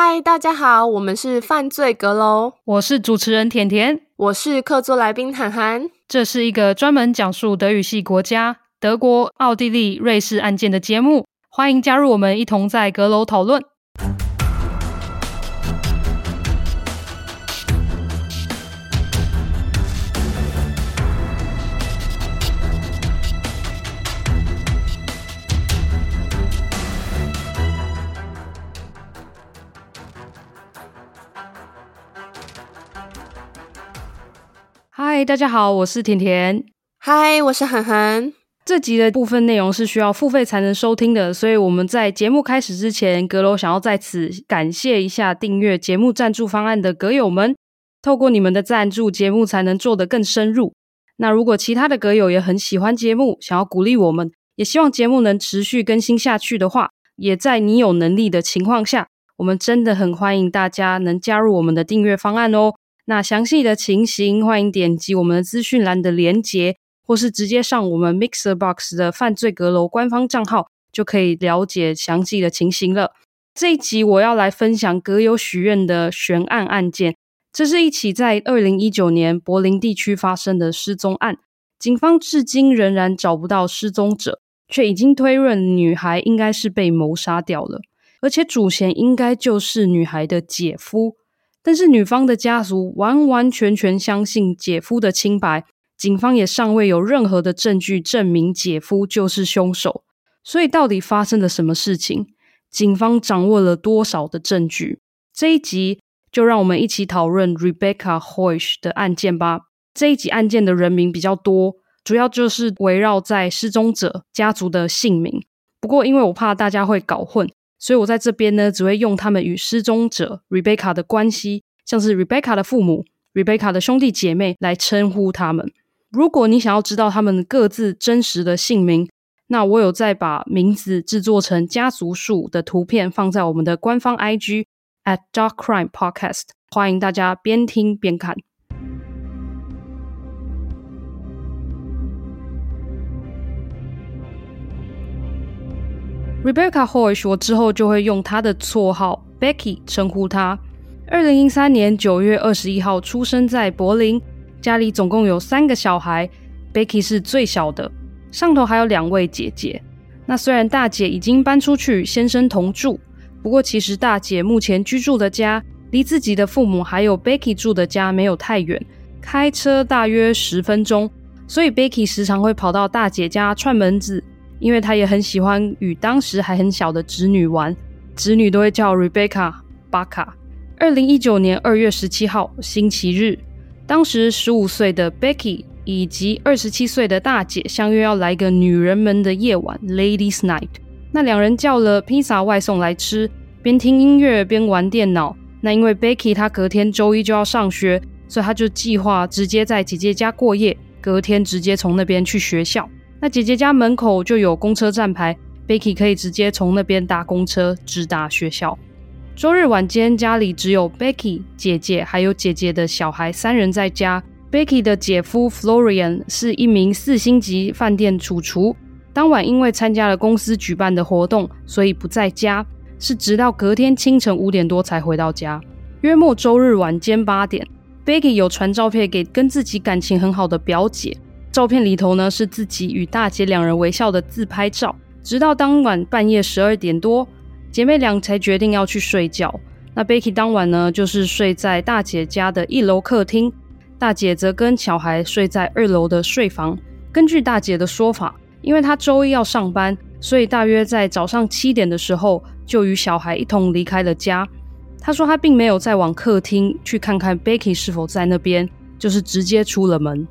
嗨，大家好，我们是犯罪阁楼，我是主持人甜甜，我是客座来宾涵涵。这是一个专门讲述德语系国家德国、奥地利、瑞士案件的节目，欢迎加入我们一同在阁楼讨论。嗨，大家好，我是甜甜。嗨，我是涵涵。这集的部分内容是需要付费才能收听的，所以我们在节目开始之前，阁楼想要在此感谢一下订阅节目赞助方案的阁友们。透过你们的赞助，节目才能做得更深入。那如果其他的阁友也很喜欢节目，想要鼓励我们，也希望节目能持续更新下去的话，也在你有能力的情况下，我们真的很欢迎大家能加入我们的订阅方案哦。那详细的情形，欢迎点击我们的资讯栏的连结，或是直接上我们 MixerBox 的犯罪阁楼官方账号，就可以了解详细的情形了。这一集我要来分享阁友许愿的悬案案件，这是一起在二零一九年柏林地区发生的失踪案，警方至今仍然找不到失踪者，却已经推论女孩应该是被谋杀掉了，而且主嫌应该就是女孩的姐夫。但是女方的家族完完全全相信姐夫的清白，警方也尚未有任何的证据证明姐夫就是凶手。所以到底发生了什么事情？警方掌握了多少的证据？这一集就让我们一起讨论 Rebecca Hoish 的案件吧。这一集案件的人名比较多，主要就是围绕在失踪者家族的姓名。不过因为我怕大家会搞混。所以我在这边呢，只会用他们与失踪者 Rebecca 的关系，像是 Rebecca 的父母、Rebecca 的兄弟姐妹来称呼他们。如果你想要知道他们各自真实的姓名，那我有再把名字制作成家族树的图片放在我们的官方 IG at Dark Crime Podcast，欢迎大家边听边看。Rebecca Hoi 说之后就会用她的绰号 Becky 称呼她。二零一三年九月二十一号出生在柏林，家里总共有三个小孩，Becky 是最小的，上头还有两位姐姐。那虽然大姐已经搬出去，先生同住，不过其实大姐目前居住的家离自己的父母还有 Becky 住的家没有太远，开车大约十分钟，所以 Becky 时常会跑到大姐家串门子。因为他也很喜欢与当时还很小的侄女玩，侄女都会叫 Rebecca 巴卡。二零一九年二月十七号星期日，当时十五岁的 Becky 以及二十七岁的大姐相约要来个女人们的夜晚 Ladies Night。那两人叫了披萨外送来吃，边听音乐边玩电脑。那因为 Becky 她隔天周一就要上学，所以她就计划直接在姐姐家过夜，隔天直接从那边去学校。那姐姐家门口就有公车站牌，Becky 可以直接从那边搭公车直达学校。周日晚间，家里只有 Becky 姐姐还有姐姐的小孩三人在家。Becky 的姐夫 Florian 是一名四星级饭店主厨，当晚因为参加了公司举办的活动，所以不在家，是直到隔天清晨五点多才回到家。约莫周日晚间八点，Becky 有传照片给跟自己感情很好的表姐。照片里头呢，是自己与大姐两人微笑的自拍照。直到当晚半夜十二点多，姐妹俩才决定要去睡觉。那 Becky 当晚呢，就是睡在大姐家的一楼客厅，大姐则跟小孩睡在二楼的睡房。根据大姐的说法，因为她周一要上班，所以大约在早上七点的时候就与小孩一同离开了家。她说她并没有再往客厅去看看 Becky 是否在那边，就是直接出了门。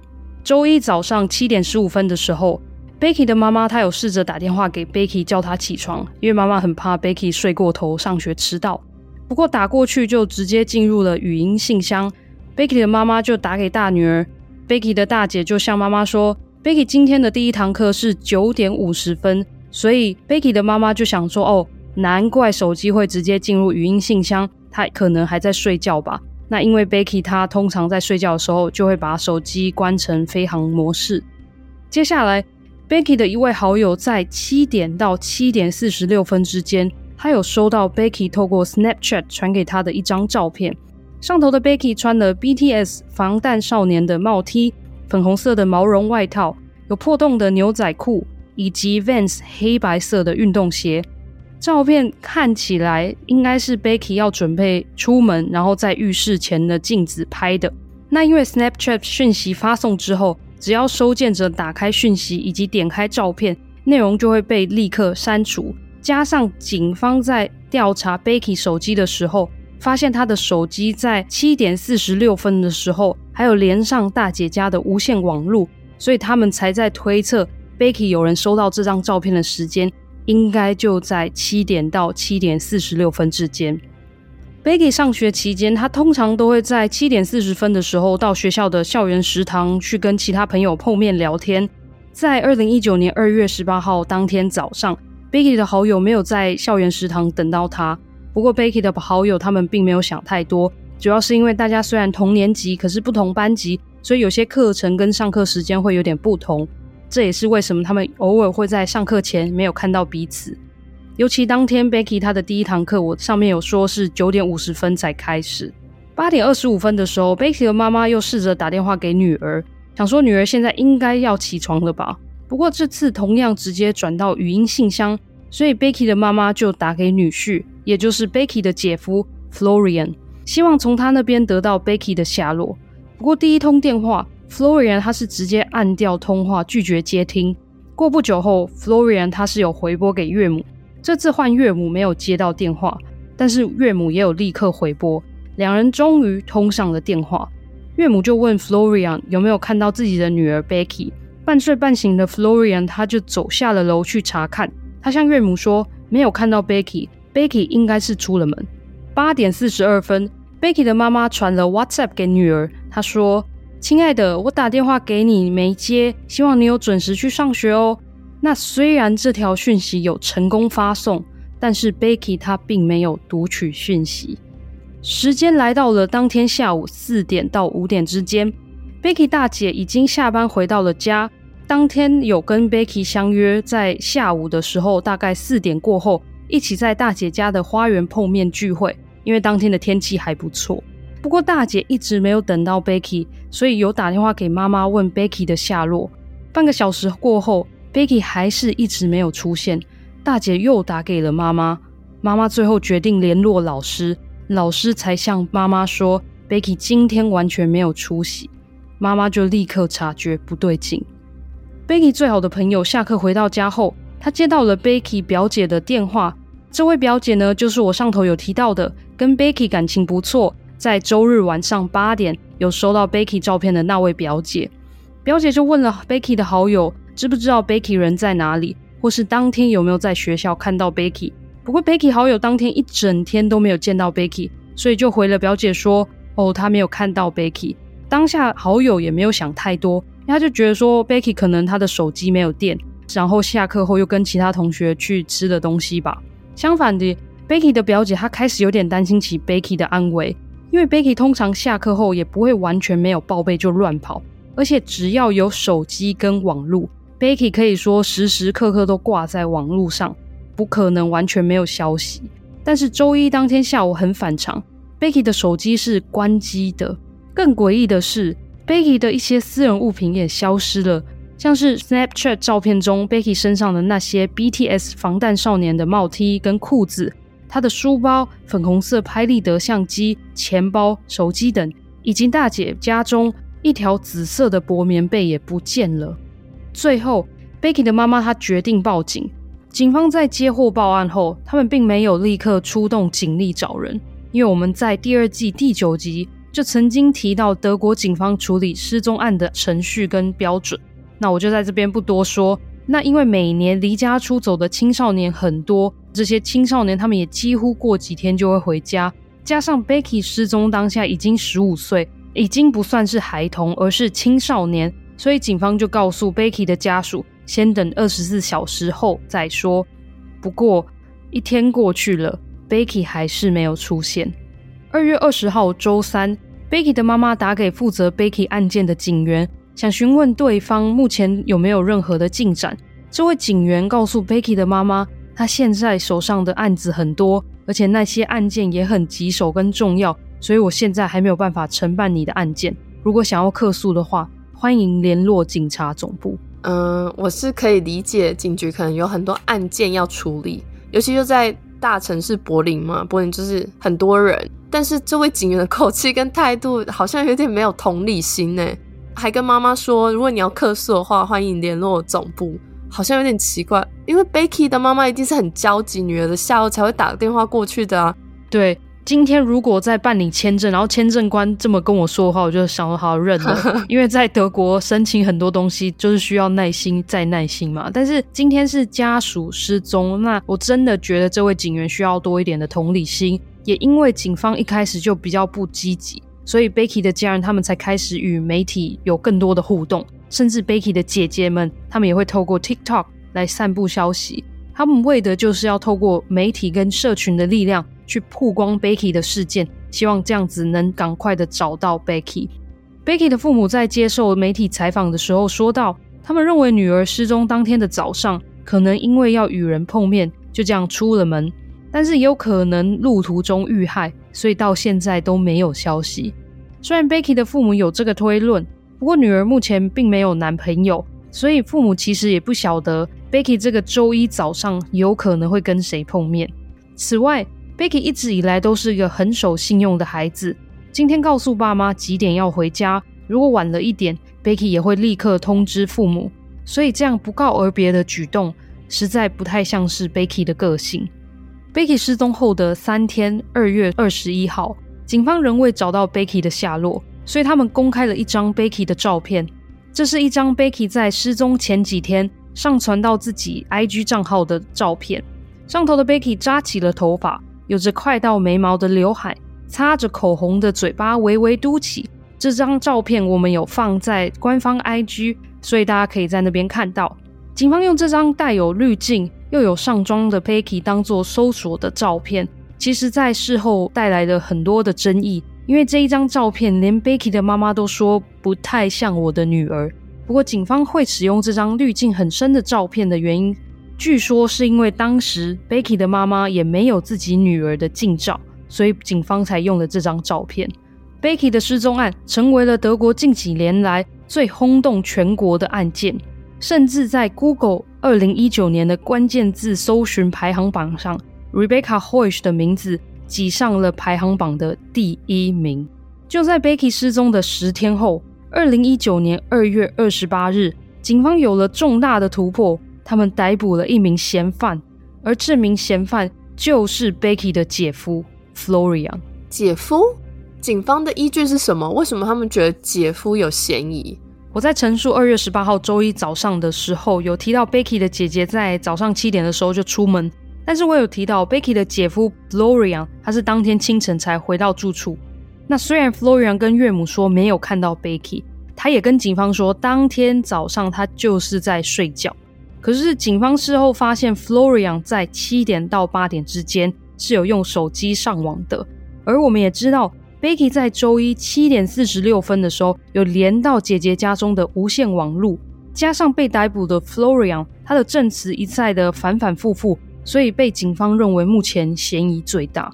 周一早上七点十五分的时候，Becky 的妈妈她有试着打电话给 Becky 叫她起床，因为妈妈很怕 Becky 睡过头上学迟到。不过打过去就直接进入了语音信箱，Becky 的妈妈就打给大女儿，Becky 的大姐就向妈妈说，Becky 今天的第一堂课是九点五十分，所以 Becky 的妈妈就想说，哦，难怪手机会直接进入语音信箱，她可能还在睡觉吧。那因为 Becky 她通常在睡觉的时候就会把手机关成飞行模式。接下来，Becky 的一位好友在七点到七点四十六分之间他有收到 Becky 透过 Snapchat 传给他的一张照片，上头的 Becky 穿了 BTS 防弹少年的帽 T、粉红色的毛绒外套，有破洞的牛仔裤，以及 Vans 黑白色的运动鞋。照片看起来应该是 Becky 要准备出门，然后在浴室前的镜子拍的。那因为 Snapchat 讯息发送之后，只要收件者打开讯息以及点开照片，内容就会被立刻删除。加上警方在调查 Becky 手机的时候，发现他的手机在七点四十六分的时候还有连上大姐家的无线网路，所以他们才在推测 Becky 有人收到这张照片的时间。应该就在七点到七点四十六分之间。Becky 上学期间，他通常都会在七点四十分的时候到学校的校园食堂去跟其他朋友碰面聊天。在二零一九年二月十八号当天早上，Becky 的好友没有在校园食堂等到他。不过，Becky 的好友他们并没有想太多，主要是因为大家虽然同年级，可是不同班级，所以有些课程跟上课时间会有点不同。这也是为什么他们偶尔会在上课前没有看到彼此。尤其当天 Becky 她的第一堂课，我上面有说是九点五十分才开始。八点二十五分的时候，Becky 的妈妈又试着打电话给女儿，想说女儿现在应该要起床了吧。不过这次同样直接转到语音信箱，所以 Becky 的妈妈就打给女婿，也就是 Becky 的姐夫 Florian，希望从他那边得到 Becky 的下落。不过第一通电话。Florian 他是直接按掉通话，拒绝接听。过不久后，Florian 他是有回拨给岳母，这次换岳母没有接到电话，但是岳母也有立刻回拨，两人终于通上了电话。岳母就问 Florian 有没有看到自己的女儿 Becky。半睡半醒的 Florian 他就走下了楼去查看，他向岳母说没有看到 Becky，Becky 应该是出了门。八点四十二分，Becky 的妈妈传了 WhatsApp 给女儿，她说。亲爱的，我打电话给你没接，希望你有准时去上学哦。那虽然这条讯息有成功发送，但是 Becky 她并没有读取讯息。时间来到了当天下午四点到五点之间，Becky 大姐已经下班回到了家。当天有跟 Becky 相约在下午的时候，大概四点过后，一起在大姐家的花园碰面聚会，因为当天的天气还不错。不过大姐一直没有等到 Becky，所以有打电话给妈妈问 Becky 的下落。半个小时过后，Becky 还是一直没有出现。大姐又打给了妈妈，妈妈最后决定联络老师，老师才向妈妈说 Becky 今天完全没有出席。妈妈就立刻察觉不对劲。Becky 最好的朋友下课回到家后，他接到了 Becky 表姐的电话。这位表姐呢，就是我上头有提到的，跟 Becky 感情不错。在周日晚上八点有收到 Becky 照片的那位表姐，表姐就问了 Becky 的好友，知不知道 Becky 人在哪里，或是当天有没有在学校看到 Becky。不过 Becky 好友当天一整天都没有见到 Becky，所以就回了表姐说，哦，他没有看到 Becky。当下好友也没有想太多，他就觉得说 Becky 可能他的手机没有电，然后下课后又跟其他同学去吃的东西吧。相反的，Becky 的表姐她开始有点担心起 Becky 的安危。因为 Becky 通常下课后也不会完全没有报备就乱跑，而且只要有手机跟网路，Becky 可以说时时刻刻都挂在网路上，不可能完全没有消息。但是周一当天下午很反常，Becky 的手机是关机的。更诡异的是，Becky 的一些私人物品也消失了，像是 Snapchat 照片中 Becky 身上的那些 BTS 防弹少年的帽 T 跟裤子。他的书包、粉红色拍立得相机、钱包、手机等，以及大姐家中一条紫色的薄棉被也不见了。最后，Becky 的妈妈她决定报警。警方在接获报案后，他们并没有立刻出动警力找人，因为我们在第二季第九集就曾经提到德国警方处理失踪案的程序跟标准。那我就在这边不多说。那因为每年离家出走的青少年很多，这些青少年他们也几乎过几天就会回家。加上 Becky 失踪当下已经十五岁，已经不算是孩童，而是青少年，所以警方就告诉 Becky 的家属，先等二十四小时后再说。不过一天过去了，Becky 还是没有出现。二月二十号周三，Becky 的妈妈打给负责 Becky 案件的警员。想询问对方目前有没有任何的进展。这位警员告诉 Becky 的妈妈，他现在手上的案子很多，而且那些案件也很棘手跟重要，所以我现在还没有办法承办你的案件。如果想要客诉的话，欢迎联络警察总部。嗯，我是可以理解警局可能有很多案件要处理，尤其就在大城市柏林嘛，柏林就是很多人。但是这位警员的口气跟态度好像有点没有同理心呢，还跟妈妈说，如果你要客诉的话，欢迎联络总部，好像有点奇怪。因为 Becky 的妈妈一定是很焦急女儿的下落才会打个电话过去的啊。对。今天如果在办理签证，然后签证官这么跟我说的话，我就想说好认了。因为在德国申请很多东西就是需要耐心再耐心嘛。但是今天是家属失踪，那我真的觉得这位警员需要多一点的同理心。也因为警方一开始就比较不积极，所以 Becky 的家人他们才开始与媒体有更多的互动，甚至 Becky 的姐姐们他们也会透过 TikTok 来散布消息。他们为的就是要透过媒体跟社群的力量。去曝光 Becky 的事件，希望这样子能赶快的找到 Becky。Becky 的父母在接受媒体采访的时候说道，他们认为女儿失踪当天的早上，可能因为要与人碰面，就这样出了门，但是也有可能路途中遇害，所以到现在都没有消息。虽然 Becky 的父母有这个推论，不过女儿目前并没有男朋友，所以父母其实也不晓得 Becky 这个周一早上有可能会跟谁碰面。此外，Becky 一直以来都是一个很守信用的孩子。今天告诉爸妈几点要回家，如果晚了一点，Becky 也会立刻通知父母。所以这样不告而别的举动，实在不太像是 Becky 的个性。Becky 失踪后的三天，二月二十一号，警方仍未找到 Becky 的下落，所以他们公开了一张 Becky 的照片。这是一张 Becky 在失踪前几天上传到自己 IG 账号的照片。上头的 Becky 扎起了头发。有着快到眉毛的刘海，擦着口红的嘴巴微微嘟起。这张照片我们有放在官方 IG，所以大家可以在那边看到。警方用这张带有滤镜又有上妆的 Becky 当做搜索的照片，其实在事后带来了很多的争议，因为这一张照片连 Becky 的妈妈都说不太像我的女儿。不过警方会使用这张滤镜很深的照片的原因。据说是因为当时 Becky 的妈妈也没有自己女儿的近照，所以警方才用了这张照片。Becky 的失踪案成为了德国近几年来最轰动全国的案件，甚至在 Google 二零一九年的关键字搜寻排行榜上，Rebecca Hoish 的名字挤上了排行榜的第一名。就在 Becky 失踪的十天后，二零一九年二月二十八日，警方有了重大的突破。他们逮捕了一名嫌犯，而这名嫌犯就是 Becky 的姐夫 Florian。姐夫？警方的依据是什么？为什么他们觉得姐夫有嫌疑？我在陈述二月十八号周一早上的时候，有提到 Becky 的姐姐在早上七点的时候就出门，但是我有提到 Becky 的姐夫 Florian，他是当天清晨才回到住处。那虽然 Florian 跟岳母说没有看到 Becky，他也跟警方说当天早上他就是在睡觉。可是，警方事后发现，Florian 在七点到八点之间是有用手机上网的。而我们也知道，Becky 在周一七点四十六分的时候有连到姐姐家中的无线网路，加上被逮捕的 Florian，他的证词一再的反反复复，所以被警方认为目前嫌疑最大。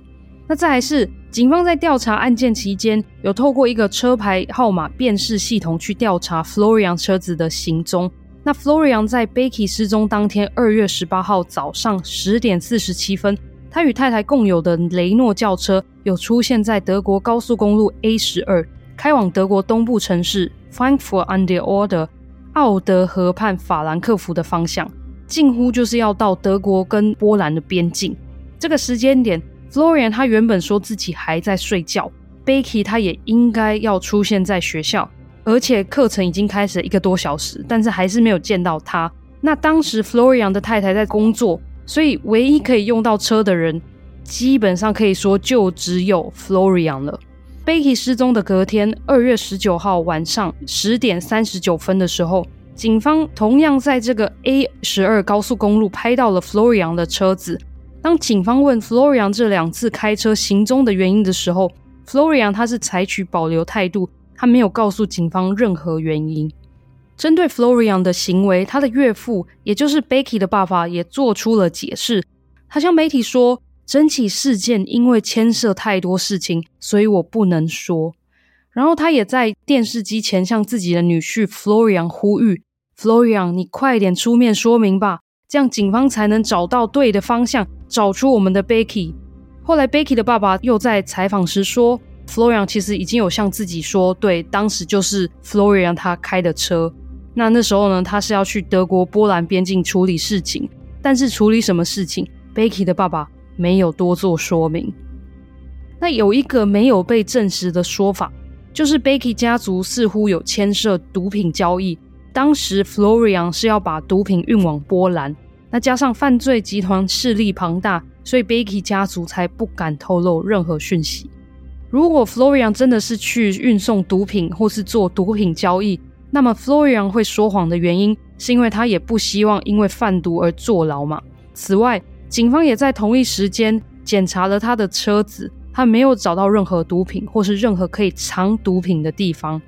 那再来是，警方在调查案件期间，有透过一个车牌号码辨识系统去调查 Florian 车子的行踪。那 Florian 在 Becky 失踪当天，二月十八号早上十点四十七分，他与太太共有的雷诺轿车有出现在德国高速公路 A 十二，开往德国东部城市 Frankfurt an der Oder 奥德河畔法兰克福的方向，近乎就是要到德国跟波兰的边境。这个时间点，Florian 他原本说自己还在睡觉，Becky 他也应该要出现在学校。而且课程已经开始一个多小时，但是还是没有见到他。那当时 Florian 的太太在工作，所以唯一可以用到车的人，基本上可以说就只有 Florian 了。Becky 失踪的隔天，二月十九号晚上十点三十九分的时候，警方同样在这个 A 十二高速公路拍到了 Florian 的车子。当警方问 Florian 这两次开车行踪的原因的时候，Florian 他是采取保留态度。他没有告诉警方任何原因。针对 Florian 的行为，他的岳父，也就是 Becky 的爸爸，也做出了解释。他向媒体说，整起事件因为牵涉太多事情，所以我不能说。然后他也在电视机前向自己的女婿 Florian 呼吁：“Florian，你快点出面说明吧，这样警方才能找到对的方向，找出我们的 Becky。”后来 Becky 的爸爸又在采访时说：“Florian 其实已经有向自己说，对，当时就是 Florian 他开的车。那那时候呢，他是要去德国波兰边境处理事情，但是处理什么事情，Becky 的爸爸没有多做说明。那有一个没有被证实的说法。”就是 Becky 家族似乎有牵涉毒品交易，当时 Florian 是要把毒品运往波兰，那加上犯罪集团势力庞大，所以 Becky 家族才不敢透露任何讯息。如果 Florian 真的是去运送毒品或是做毒品交易，那么 Florian 会说谎的原因，是因为他也不希望因为贩毒而坐牢嘛。此外，警方也在同一时间检查了他的车子。他没有找到任何毒品，或是任何可以藏毒品的地方。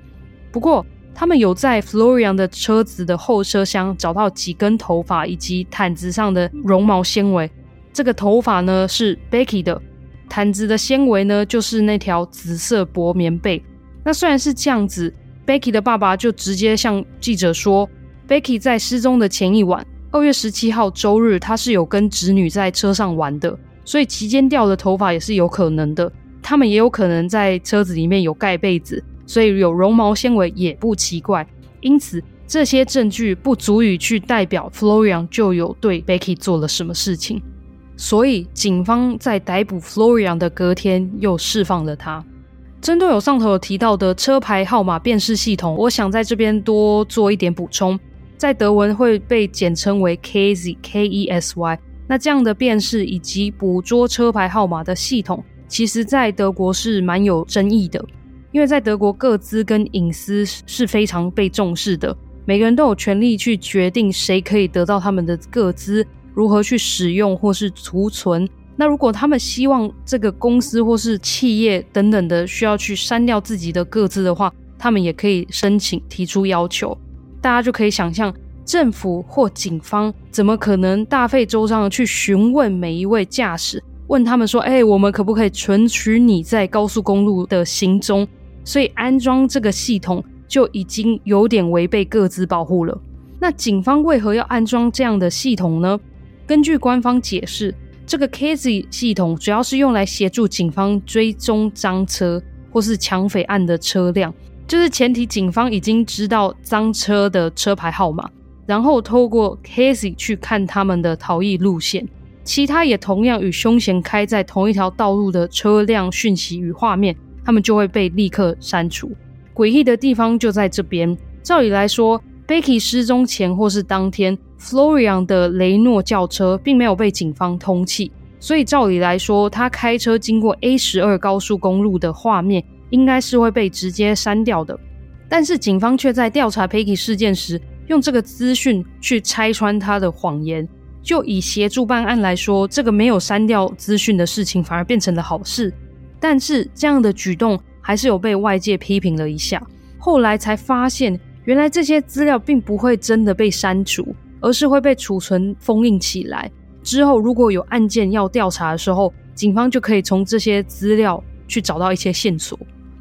不过，他们有在 Florian 的车子的后车厢找到几根头发，以及毯子上的绒毛纤维。这个头发呢是 Becky 的，毯子的纤维呢就是那条紫色薄棉被。那虽然是这样子，Becky 的爸爸就直接向记者说，Becky 在失踪的前一晚，二月十七号周日，他是有跟侄女在车上玩的。所以期间掉的头发也是有可能的，他们也有可能在车子里面有盖被子，所以有绒毛纤维也不奇怪。因此，这些证据不足以去代表 Florian 就有对 Becky 做了什么事情。所以，警方在逮捕 Florian 的隔天又释放了他。针对有上头有提到的车牌号码辨识系统，我想在这边多做一点补充，在德文会被简称为 Kesy K-E-S-Y。那这样的辨识以及捕捉车牌号码的系统，其实在德国是蛮有争议的，因为在德国个资跟隐私是非常被重视的，每个人都有权利去决定谁可以得到他们的个资，如何去使用或是储存。那如果他们希望这个公司或是企业等等的需要去删掉自己的个资的话，他们也可以申请提出要求。大家就可以想象。政府或警方怎么可能大费周章的去询问每一位驾驶，问他们说：“哎，我们可不可以存取你在高速公路的行踪？”所以安装这个系统就已经有点违背各自保护了。那警方为何要安装这样的系统呢？根据官方解释，这个 Kesy 系统主要是用来协助警方追踪赃车或是抢匪案的车辆，就是前提警方已经知道赃车的车牌号码。然后透过 Kesy 去看他们的逃逸路线，其他也同样与凶嫌开在同一条道路的车辆讯息与画面，他们就会被立刻删除。诡异的地方就在这边。照理来说，Becky 失踪前或是当天，Florian 的雷诺轿车并没有被警方通缉，所以照理来说，他开车经过 A 十二高速公路的画面应该是会被直接删掉的。但是警方却在调查 Becky 事件时，用这个资讯去拆穿他的谎言，就以协助办案来说，这个没有删掉资讯的事情反而变成了好事。但是这样的举动还是有被外界批评了一下。后来才发现，原来这些资料并不会真的被删除，而是会被储存封印起来。之后如果有案件要调查的时候，警方就可以从这些资料去找到一些线索。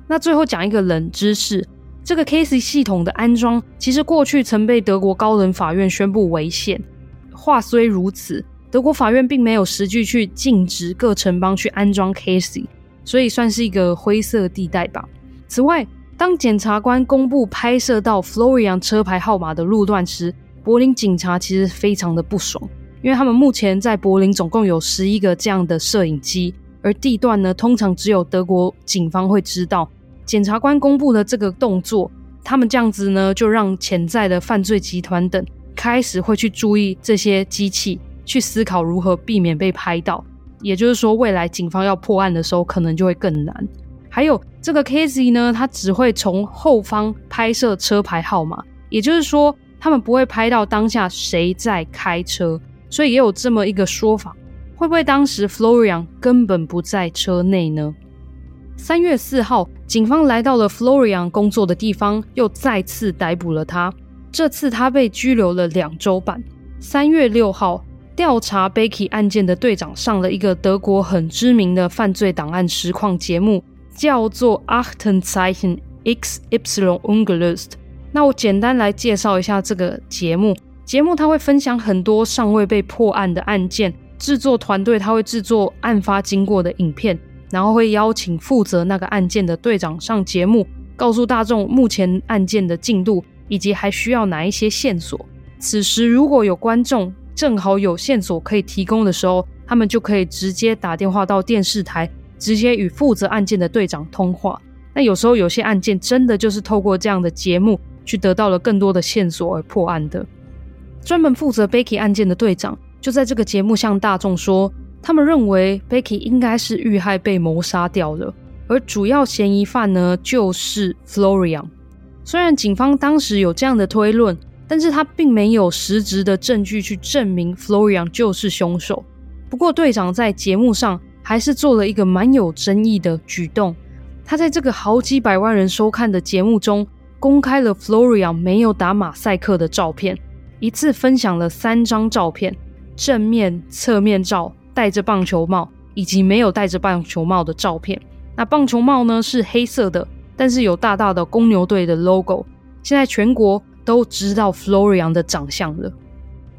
那最后讲一个冷知识。这个 Kesy 系统的安装，其实过去曾被德国高等法院宣布违宪。话虽如此，德国法院并没有实际去禁止各城邦去安装 Kesy，所以算是一个灰色地带吧。此外，当检察官公布拍摄到 Florian 车牌号码的路段时，柏林警察其实非常的不爽，因为他们目前在柏林总共有十一个这样的摄影机，而地段呢，通常只有德国警方会知道。检察官公布的这个动作，他们这样子呢，就让潜在的犯罪集团等开始会去注意这些机器，去思考如何避免被拍到。也就是说，未来警方要破案的时候，可能就会更难。还有这个 Kesy 呢，它只会从后方拍摄车牌号码，也就是说，他们不会拍到当下谁在开车。所以也有这么一个说法，会不会当时 Florian 根本不在车内呢？三月四号，警方来到了 Florian 工作的地方，又再次逮捕了他。这次他被拘留了两周半。三月六号调查 Becky 案件的队长上了一个德国很知名的犯罪档案实况节目，叫做 Aktenzeichen XY Ungelöst。那我简单来介绍一下这个节目。节目它会分享很多尚未被破案的案件，制作团队它会制作案发经过的影片，然后会邀请负责那个案件的队长上节目，告诉大众目前案件的进度以及还需要哪一些线索。此时如果有观众正好有线索可以提供的时候，他们就可以直接打电话到电视台，直接与负责案件的队长通话。那有时候有些案件真的就是透过这样的节目去得到了更多的线索而破案的。专门负责 Becky 案件的队长就在这个节目向大众说，他们认为 Becky 应该是遇害被谋杀掉了，而主要嫌疑犯呢就是 Florian。虽然警方当时有这样的推论，但是他并没有实质的证据去证明 Florian 就是凶手。不过队长在节目上还是做了一个蛮有争议的举动，他在这个好几百万人收看的节目中公开了 Florian 没有打马赛克的照片。一次分享了三张照片：正面、侧面照、戴着棒球帽以及没有戴着棒球帽的照片。那棒球帽呢是黑色的，但是有大大的公牛队的 logo。现在全国都知道 Florian 的长相了。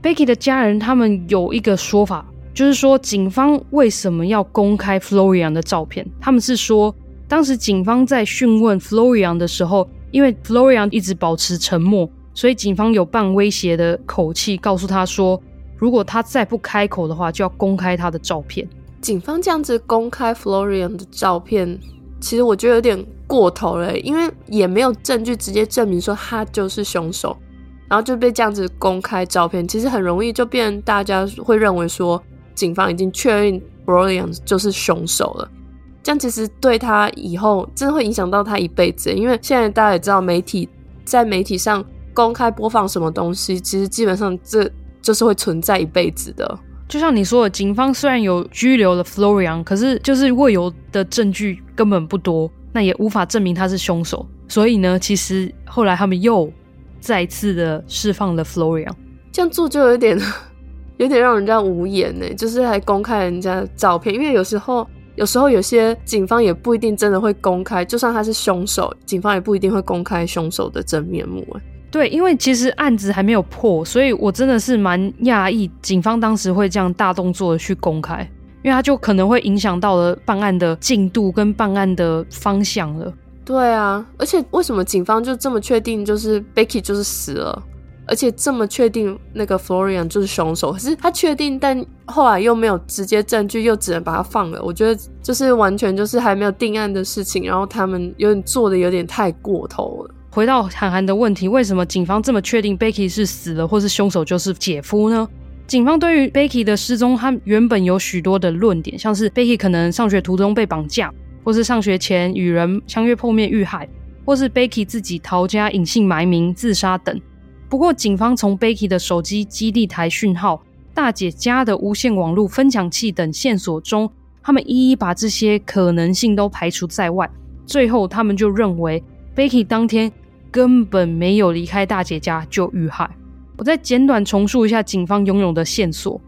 Becky 的家人他们有一个说法，就是说警方为什么要公开 Florian 的照片？他们是说，当时警方在讯问 Florian 的时候，因为 Florian 一直保持沉默。所以警方有半威胁的口气告诉他说，如果他再不开口的话，就要公开他的照片。警方这样子公开 Florian 的照片，其实我觉得有点过头了，因为也没有证据直接证明说他就是凶手，然后就被这样子公开照片，其实很容易就变大家会认为说警方已经确认 Florian 就是凶手了。这样其实对他以后真的会影响到他一辈子，因为现在大家也知道，媒体在媒体上。公开播放什么东西，其实基本上这就是会存在一辈子的。就像你说的，警方虽然有拘留了 Florian，可是就是握有的证据根本不多，那也无法证明他是凶手。所以呢，其实后来他们又再次的释放了 Florian，这样做就有点 有点让人家无言呢，就是还公开人家的照片，因为有时候有时候有些警方也不一定真的会公开，就算他是凶手，警方也不一定会公开凶手的真面目。对，因为其实案子还没有破，所以我真的是蛮讶异，警方当时会这样大动作的去公开，因为他就可能会影响到了办案的进度跟办案的方向了。对啊，而且为什么警方就这么确定就是 Becky 就是死了，而且这么确定那个 Florian 就是凶手？可是他确定，但后来又没有直接证据，又只能把他放了。我觉得就是完全就是还没有定案的事情，然后他们有点做的有点太过头了。回到韩寒的问题，为什么警方这么确定 Becky 是死了，或是凶手就是姐夫呢？警方对于 Becky 的失踪，他原本有许多的论点，像是 Becky 可能上学途中被绑架，或是上学前与人相约碰面遇害，或是 Becky 自己逃家隐姓埋名自杀等。不过，警方从 Becky 的手机基地台讯号、大姐家的无线网络分享器等线索中，他们一一把这些可能性都排除在外。最后，他们就认为 Becky 当天。根本没有离开大姐家就遇害。我再简短重述一下警方拥有的线索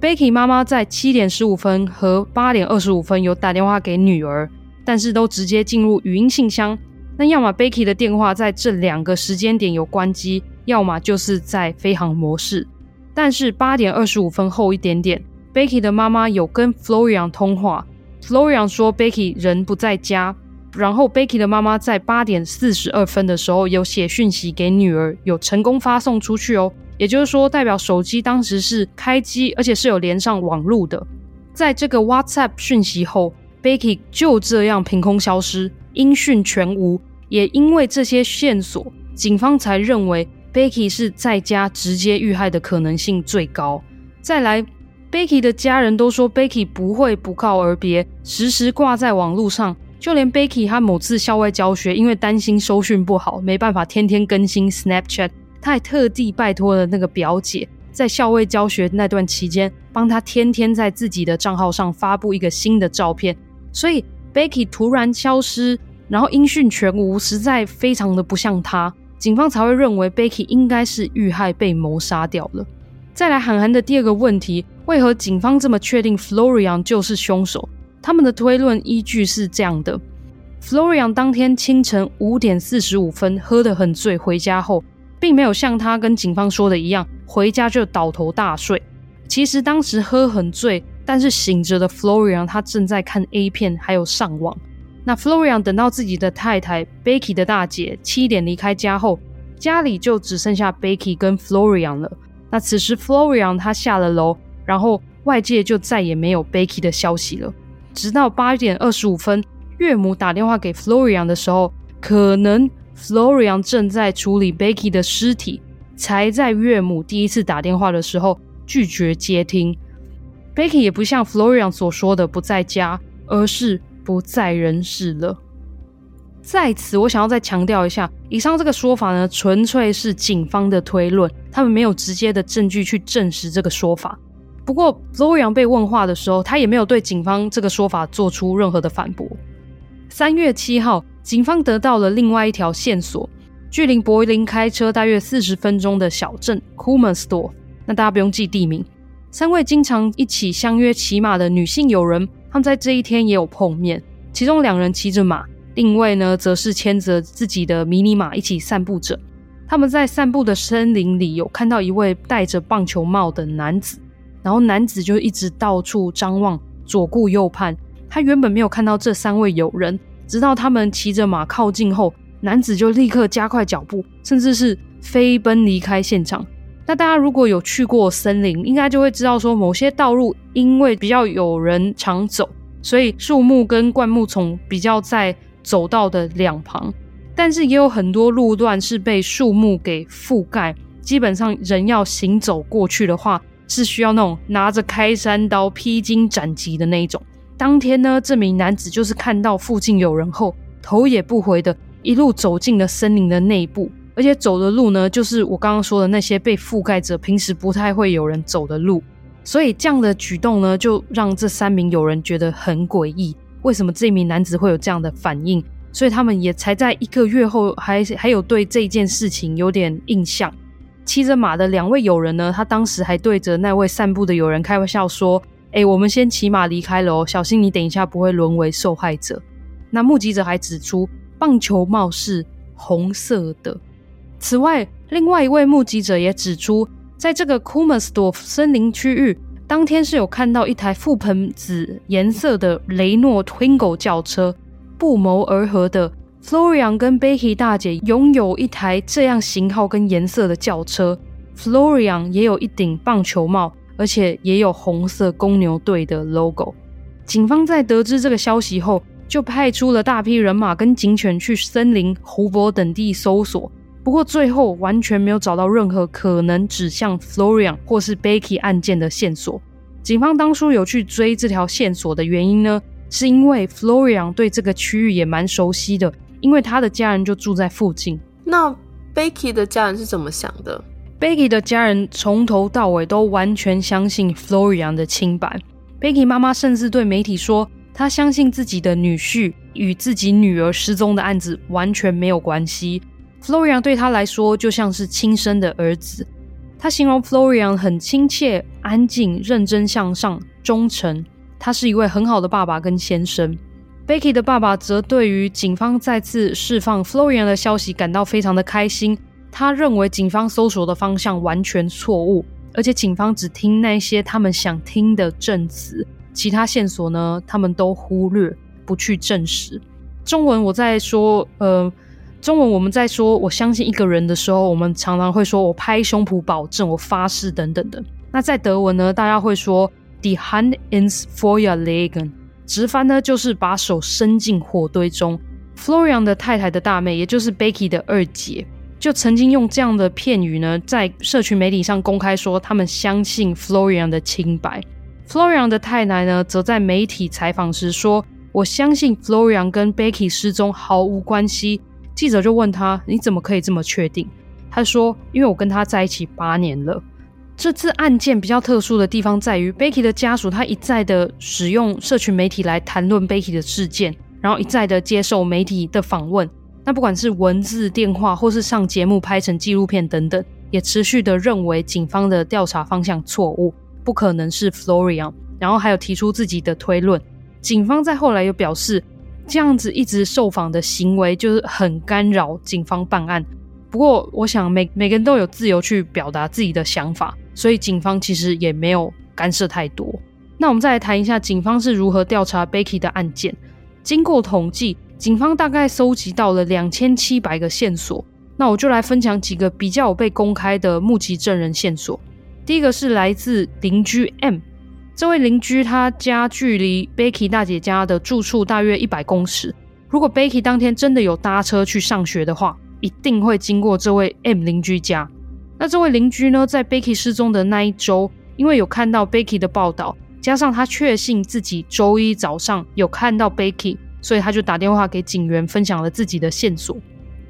：Becky 妈妈在七点十五分和八点二十五分有打电话给女儿，但是都直接进入语音信箱。那要么 Becky 的电话在这两个时间点有关机，要么就是在飞行模式。但是八点二十五分后一点点，Becky 的妈妈有跟 Florian 通话，Florian 说 Becky 人不在家。然后，Becky 的妈妈在八点四十二分的时候有写讯息给女儿，有成功发送出去哦。也就是说，代表手机当时是开机，而且是有连上网路的。在这个 WhatsApp 讯息后，Becky 就这样凭空消失，音讯全无。也因为这些线索，警方才认为 Becky 是在家直接遇害的可能性最高。再来，Becky 的家人都说 Becky 不会不告而别，时时挂在网路上。就连 Becky 他某次校外教学，因为担心收讯不好，没办法天天更新 Snapchat，他还特地拜托了那个表姐，在校外教学那段期间，帮他天天在自己的账号上发布一个新的照片。所以 Becky 突然消失，然后音讯全无，实在非常的不像他，警方才会认为 Becky 应该是遇害被谋杀掉了。再来，韩寒的第二个问题，为何警方这么确定 Florian 就是凶手？他们的推论依据是这样的：Florian 当天清晨五点四十五分喝得很醉，回家后并没有像他跟警方说的一样，回家就倒头大睡。其实当时喝很醉，但是醒着的 Florian 他正在看 A 片，还有上网。那 Florian 等到自己的太太 Becky 的大姐七点离开家后，家里就只剩下 Becky 跟 Florian 了。那此时 Florian 他下了楼，然后外界就再也没有 Becky 的消息了。直到八点二十五分，岳母打电话给 Florian 的时候，可能 Florian 正在处理 Becky 的尸体，才在岳母第一次打电话的时候拒绝接听。Becky 也不像 Florian 所说的不在家，而是不在人世了。在此，我想要再强调一下，以上这个说法呢，纯粹是警方的推论，他们没有直接的证据去证实这个说法。不过，Florian 被问话的时候，他也没有对警方这个说法做出任何的反驳。三月七号，警方得到了另外一条线索，距离柏林开车大约四十分钟的小镇 Kummersdorf。那大家不用记地名。三位经常一起相约骑马的女性友人，他们在这一天也有碰面。其中两人骑着马，另一位呢，则是牵着自己的迷你马一起散步着。他们在散步的森林里，有看到一位戴着棒球帽的男子。然后男子就一直到处张望，左顾右盼。他原本没有看到这三位友人，直到他们骑着马靠近后，男子就立刻加快脚步，甚至是飞奔离开现场。那大家如果有去过森林，应该就会知道说，某些道路因为比较有人常走，所以树木跟灌木丛比较在走道的两旁，但是也有很多路段是被树木给覆盖，基本上人要行走过去的话。是需要那种拿着开山刀披荆斩棘的那一种。当天呢，这名男子就是看到附近有人后，头也不回的一路走进了森林的内部，而且走的路呢，就是我刚刚说的那些被覆盖着、平时不太会有人走的路。所以这样的举动呢，就让这三名友人觉得很诡异。为什么这名男子会有这样的反应？所以他们也才在一个月后还，还有对这件事情有点印象。骑着马的两位友人呢，他当时还对着那位散步的友人开玩笑说：“哎、我们先骑马离开了哦，小心你等一下不会沦为受害者。”那目击者还指出，棒球帽是红色的。此外，另外一位目击者也指出，在这个 k u m a s d o r f 森林区域，当天是有看到一台覆盆子颜色的雷诺 Twingo 轿车，不谋而合的。Florian 跟 Becky 大姐拥有一台这样型号跟颜色的轿车，Florian 也有一顶棒球帽，而且也有红色公牛队的 logo。警方在得知这个消息后，就派出了大批人马跟警犬去森林、湖泊等地搜索，不过最后完全没有找到任何可能指向 Florian 或是 Becky 案件的线索。警方当初有去追这条线索的原因呢，是因为 Florian 对这个区域也蛮熟悉的。因为他的家人就住在附近。那 Becky 的家人是怎么想的？Becky 的家人从头到尾都完全相信 Florian 的清白。Becky 妈妈甚至对媒体说，她相信自己的女婿与自己女儿失踪的案子完全没有关系。Florian 对她来说就像是亲生的儿子。她形容 Florian 很亲切、安静、认真向上、忠诚。他是一位很好的爸爸跟先生。Becky 的爸爸则对于警方再次释放 Florian 的消息感到非常的开心。他认为警方搜索的方向完全错误，而且警方只听那些他们想听的证词，其他线索呢，他们都忽略，不去证实。中文我在说，呃，中文我们在说我相信一个人的时候，我们常常会说我拍胸脯保证，我发誓等等的。那在德文呢，大家会说 Die Hand ins Feuer legen。直翻呢，就是把手伸进火堆中。Florian 的太太的大妹，也就是 Becky 的二姐，就曾经用这样的片语呢，在社群媒体上公开说，他们相信 Florian 的清白。Florian 的太太呢，则在媒体采访时说：“我相信 Florian 跟 Becky 失踪毫无关系。”记者就问他：“你怎么可以这么确定？”他说：“因为我跟他在一起八年了。”这次案件比较特殊的地方在于，Becky 的家属他一再的使用社群媒体来谈论 Becky 的事件，然后一再的接受媒体的访问。那不管是文字、电话，或是上节目拍成纪录片等等，也持续的认为警方的调查方向错误，不可能是 Florian，然后还有提出自己的推论。警方在后来又表示，这样子一直受访的行为就是很干扰警方办案。不过，我想每每个人都有自由去表达自己的想法，所以警方其实也没有干涉太多。那我们再来谈一下警方是如何调查 Becky 的案件。经过统计，警方大概搜集到了两千七百个线索。那我就来分享几个比较有被公开的目击证人线索。第一个是来自邻居 M，这位邻居他家距离 Becky 大姐家的住处大约一百公尺。如果 Becky 当天真的有搭车去上学的话，一定会经过这位 M 邻居家。那这位邻居呢，在 Becky 失踪的那一周，因为有看到 Becky 的报道，加上他确信自己周一早上有看到 Becky，所以他就打电话给警员，分享了自己的线索。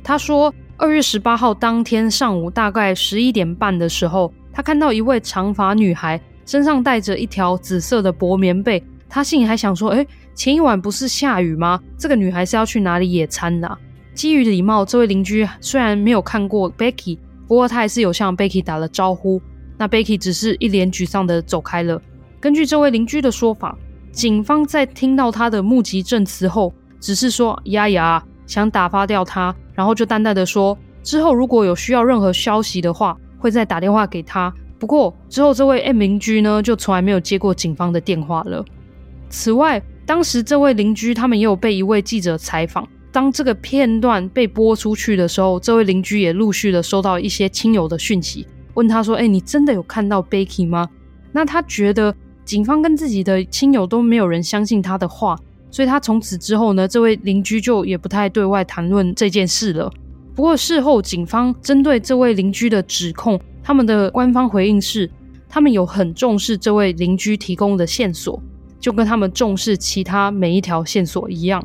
他说，二月十八号当天上午大概十一点半的时候，他看到一位长发女孩身上带着一条紫色的薄棉被。他心里还想说：“诶，前一晚不是下雨吗？这个女孩是要去哪里野餐的啊？”基于礼貌，这位邻居虽然没有看过 Becky，不过他还是有向 Becky 打了招呼。那 Becky 只是一脸沮丧的走开了。根据这位邻居的说法，警方在听到他的目击证词后，只是说呀呀，想打发掉他，然后就淡淡的说，之后如果有需要任何消息的话，会再打电话给他。不过之后这位 M 邻居呢，就从来没有接过警方的电话了。此外，当时这位邻居他们也有被一位记者采访，当这个片段被播出去的时候，这位邻居也陆续的收到一些亲友的讯息，问他说：“哎，你真的有看到 Becky 吗？”那他觉得。警方跟自己的亲友都没有人相信他的话，所以他从此之后呢，这位邻居就也不太对外谈论这件事了。不过事后，警方针对这位邻居的指控，他们的官方回应是，他们有很重视这位邻居提供的线索，就跟他们重视其他每一条线索一样。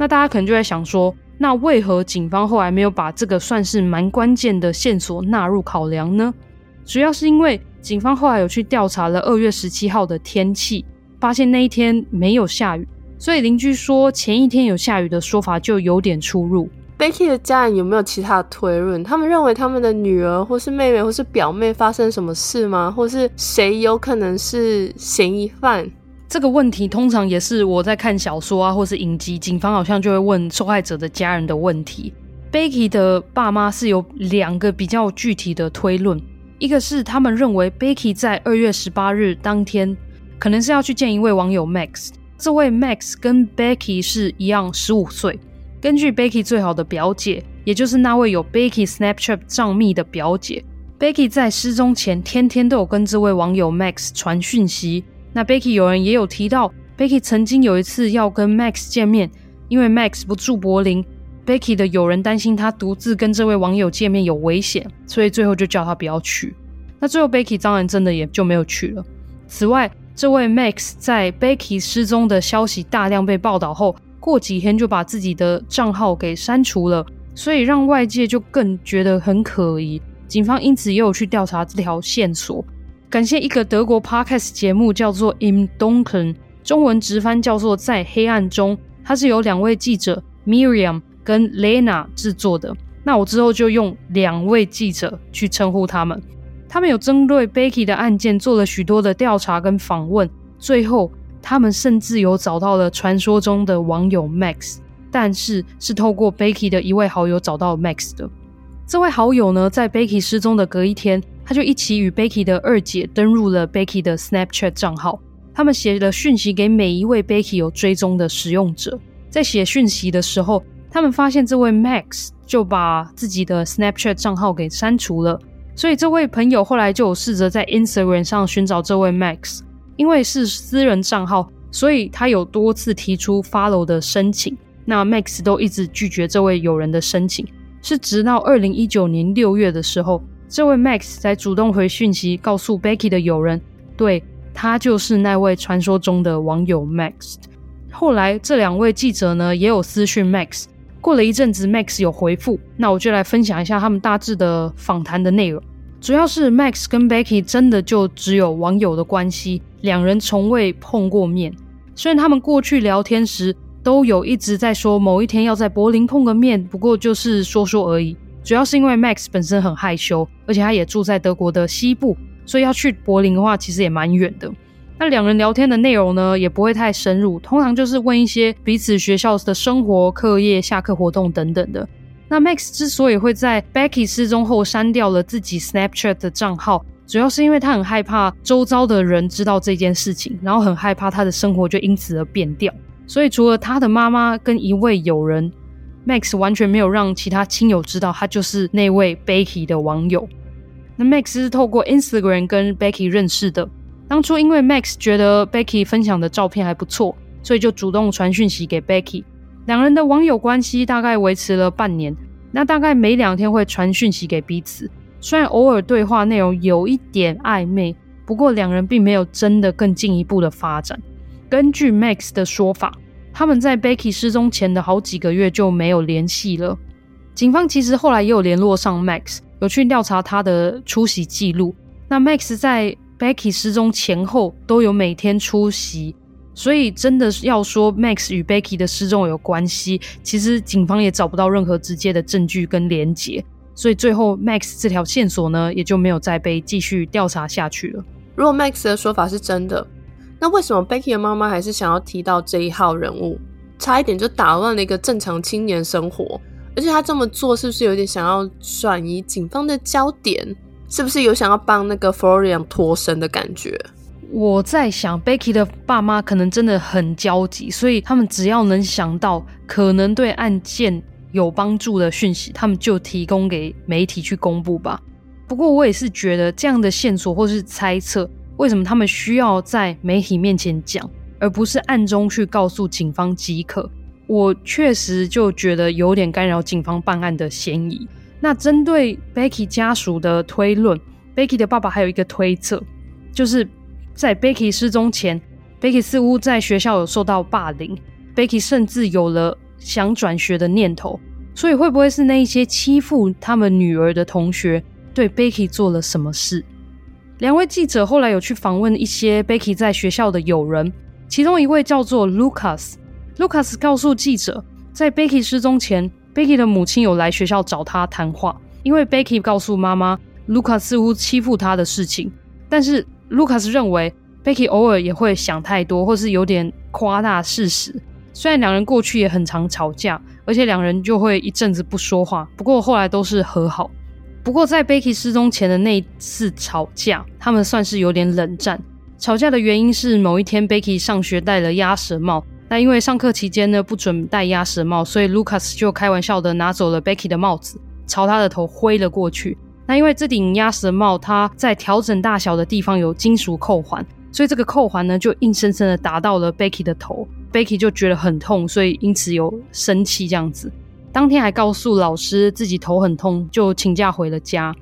那大家可能就在想说，那为何警方后来没有把这个算是蛮关键的线索纳入考量呢？主要是因为。警方后来有去调查了二月十七号的天气，发现那一天没有下雨，所以邻居说前一天有下雨的说法就有点出入。Becky 的家人有没有其他的推论？他们认为他们的女儿或是妹妹或是表妹发生什么事吗？或是谁有可能是嫌疑犯？这个问题通常也是我在看小说啊，或是影集，警方好像就会问受害者的家人的问题。Becky 的爸妈是有两个比较具体的推论。一个是他们认为 Becky 在二月十八日当天可能是要去见一位网友 Max，这位 Max 跟 Becky 是一样十五岁。根据 Becky 最好的表姐，也就是那位有 Becky Snapchat 账密的表姐，Becky 在失踪前天天都有跟这位网友 Max 传讯息。那 Becky 有人也有提到，Becky 曾经有一次要跟 Max 见面，因为 Max 不住柏林。Becky 的友人担心他独自跟这位网友见面有危险，所以最后就叫他不要去。那最后 Becky 当然真的也就没有去了。此外，这位 Max 在 Becky 失踪的消息大量被报道后，过几天就把自己的账号给删除了，所以让外界就更觉得很可疑。警方因此也有去调查这条线索。感谢一个德国 Podcast 节目叫做 Im Dunkeln，中文直翻叫做在黑暗中，它是由两位记者 Miriam。跟 Lena 制作的，那我之后就用两位记者去称呼他们。他们有针对 Becky 的案件做了许多的调查跟访问，最后他们甚至有找到了传说中的网友 Max，但是是透过 Becky 的一位好友找到 Max 的。这位好友呢，在 Becky 失踪的隔一天，他就一起与 Becky 的二姐登入了 Becky 的 Snapchat 账号，他们写了讯息给每一位 Becky 有追踪的使用者，在写讯息的时候。他们发现这位 Max 就把自己的 Snapchat 账号给删除了，所以这位朋友后来就有试着在 Instagram 上寻找这位 Max，因为是私人账号，所以他有多次提出 follow 的申请，那 Max 都一直拒绝这位友人的申请，是直到二零一九年六月的时候，这位 Max 才主动回讯息告诉 Becky 的友人，对，他就是那位传说中的网友 Max。后来这两位记者呢也有私讯 Max。过了一阵子，Max 有回复，那我就来分享一下他们大致的访谈的内容。主要是 Max 跟 Becky 真的就只有网友的关系，两人从未碰过面。虽然他们过去聊天时都有一直在说某一天要在柏林碰个面，不过就是说说而已。主要是因为 Max 本身很害羞，而且他也住在德国的西部，所以要去柏林的话，其实也蛮远的。那两人聊天的内容呢，也不会太深入，通常就是问一些彼此学校的生活、课业、下课活动等等的。那 Max 之所以会在 Becky 失踪后删掉了自己 Snapchat 的账号，主要是因为他很害怕周遭的人知道这件事情，然后很害怕他的生活就因此而变掉。所以除了他的妈妈跟一位友人，Max 完全没有让其他亲友知道他就是那位 Becky 的网友。那 Max 是透过 Instagram 跟 Becky 认识的。当初因为 Max 觉得 Becky 分享的照片还不错，所以就主动传讯息给 Becky。两人的网友关系大概维持了半年，那大概每两天会传讯息给彼此。虽然偶尔对话内容有一点暧昧，不过两人并没有真的更进一步的发展。根据 Max 的说法，他们在 Becky 失踪前的好几个月就没有联系了。警方其实后来也有联络上 Max，有去调查他的出席记录。那 Max 在 Becky 失踪前后都有每天出席，所以真的要说 Max 与 Becky 的失踪有关系，其实警方也找不到任何直接的证据跟连结，所以最后 Max 这条线索呢，也就没有再被继续调查下去了。如果 Max 的说法是真的，那为什么 Becky 的妈妈还是想要提到这一号人物？差一点就打乱了一个正常青年生活，而且他这么做是不是有点想要转移警方的焦点？是不是有想要帮那个 Florian 脱身的感觉？我在想，Becky 的爸妈可能真的很焦急，所以他们只要能想到可能对案件有帮助的讯息，他们就提供给媒体去公布吧。不过我也是觉得这样的线索或是猜测，为什么他们需要在媒体面前讲，而不是暗中去告诉警方即可？我确实就觉得有点干扰警方办案的嫌疑。那针对 Becky 家属的推论，Becky 的爸爸还有一个推测，就是在 Becky 失踪前，Becky 似乎在学校有受到霸凌，Becky 甚至有了想转学的念头，所以会不会是那一些欺负他们女儿的同学对 Becky 做了什么事？两位记者后来有去访问一些 Becky 在学校的友人，其中一位叫做 Lucas，Lucas 告诉记者，在 Becky 失踪前。Becky 的母亲有来学校找他谈话，因为 Becky 告诉妈妈，Lucas 似乎欺负他的事情。但是 Lucas 认为 Becky 偶尔也会想太多，或是有点夸大事实。虽然两人过去也很常吵架，而且两人就会一阵子不说话，不过后来都是和好。不过在 Becky 失踪前的那一次吵架，他们算是有点冷战。吵架的原因是某一天 Becky 上学戴了鸭舌帽。那因为上课期间呢，不准戴鸭舌帽，所以 Lucas 就开玩笑的拿走了 Becky 的帽子，朝他的头挥了过去。那因为这顶鸭舌帽它在调整大小的地方有金属扣环，所以这个扣环呢就硬生生的打到了 Becky 的头，Becky 就觉得很痛，所以因此有生气这样子。当天还告诉老师自己头很痛，就请假回了家。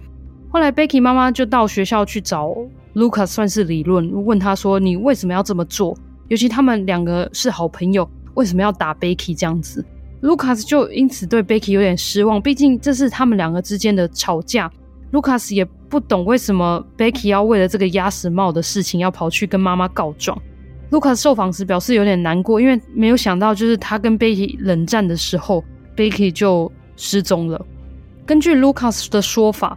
后来 Becky 妈妈就到学校去找 Lucas 算是理论，问他说：“你为什么要这么做？”尤其他们两个是好朋友，为什么要打 Becky 这样子？Lucas 就因此对 Becky 有点失望，毕竟这是他们两个之间的吵架。Lucas 也不懂为什么 Becky 要为了这个鸭舌帽的事情要跑去跟妈妈告状。Lucas 受访时表示有点难过，因为没有想到就是他跟 Becky 冷战的时候，Becky 就失踪了。根据 Lucas 的说法。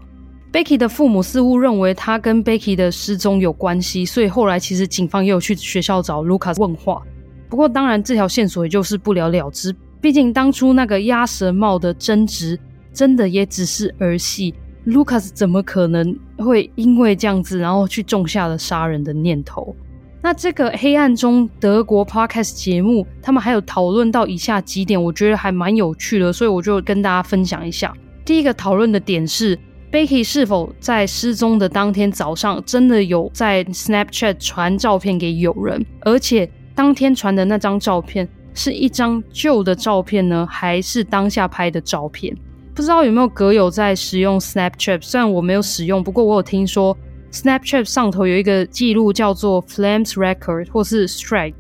Becky 的父母似乎认为他跟 Becky 的失踪有关系，所以后来其实警方也有去学校找 Lucas 问话。不过当然这条线索也就是不了了之，毕竟当初那个鸭舌帽的争执真的也只是儿戏，Lucas 怎么可能会因为这样子然后去种下了杀人的念头？那这个黑暗中德国 Podcast 节目，他们还有讨论到以下几点，我觉得还蛮有趣的，所以我就跟大家分享一下。第一个讨论的点是。Becky 是否在失踪的当天早上真的有在 Snapchat 传照片给友人？而且当天传的那张照片是一张旧的照片呢，还是当下拍的照片？不知道有没有阁友在使用 Snapchat？虽然我没有使用，不过我有听说 Snapchat 上头有一个记录叫做 Flames Record 或是 Strike。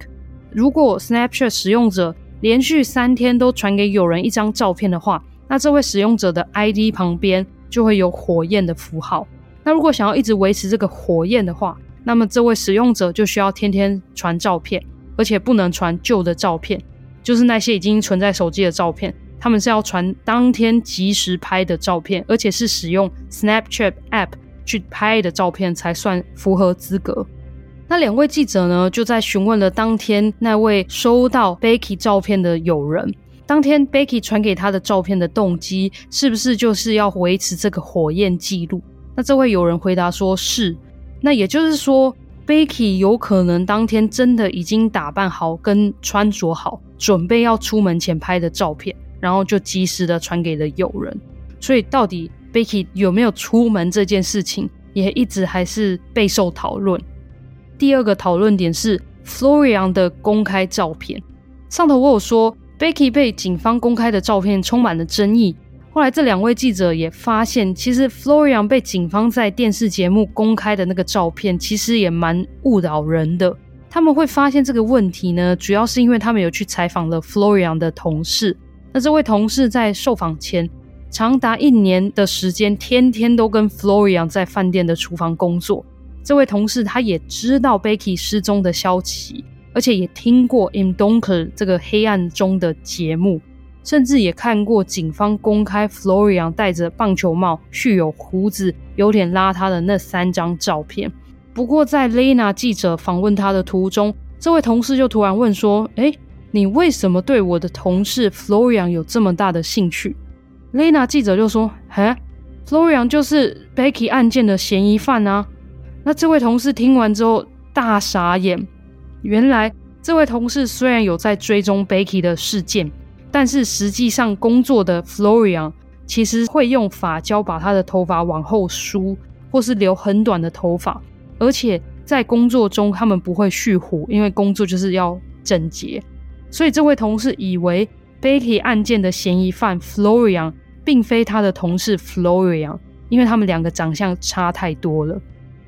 如果 Snapchat 使用者连续三天都传给友人一张照片的话，那这位使用者的 ID 旁边。就会有火焰的符号。那如果想要一直维持这个火焰的话，那么这位使用者就需要天天传照片，而且不能传旧的照片，就是那些已经存在手机的照片。他们是要传当天即时拍的照片，而且是使用 Snapchat App 去拍的照片才算符合资格。那两位记者呢，就在询问了当天那位收到 Becky 照片的友人，当天 Becky 传给他的照片的动机是不是就是要维持这个火焰记录？那这位友人回答说是。那也就是说，Becky 有可能当天真的已经打扮好跟穿着好，准备要出门前拍的照片，然后就及时的传给了友人。所以到底 Becky 有没有出门这件事情，也一直还是备受讨论。第二个讨论点是 Florian 的公开照片。上头我有说 Becky 被警方公开的照片充满了争议。后来这两位记者也发现，其实 Florian 被警方在电视节目公开的那个照片，其实也蛮误导人的。他们会发现这个问题呢，主要是因为他们有去采访了 Florian 的同事。那这位同事在受访前，长达一年的时间，天天都跟 Florian 在饭店的厨房工作。这位同事他也知道 Becky 失踪的消息，而且也听过 Im Dunkeln 这个黑暗中的节目，甚至也看过警方公开 Florian 戴着棒球帽、蓄有胡子、有点邋遢的那三张照片。不过，在 Lena 记者访问他的途中，这位同事就突然问说：“诶，你为什么对我的同事 Florian 有这么大的兴趣？” Lena 记者就说：“嘿，Florian 就是 Becky 案件的嫌疑犯啊。”那这位同事听完之后大傻眼。原来这位同事虽然有在追踪 Becky 的事件，但是实际上工作的 Florian 其实会用发胶把他的头发往后梳，或是留很短的头发。而且在工作中他们不会蓄胡，因为工作就是要整洁。所以这位同事以为 Becky 案件的嫌疑犯 Florian。并非他的同事 Florian，因为他们两个长相差太多了。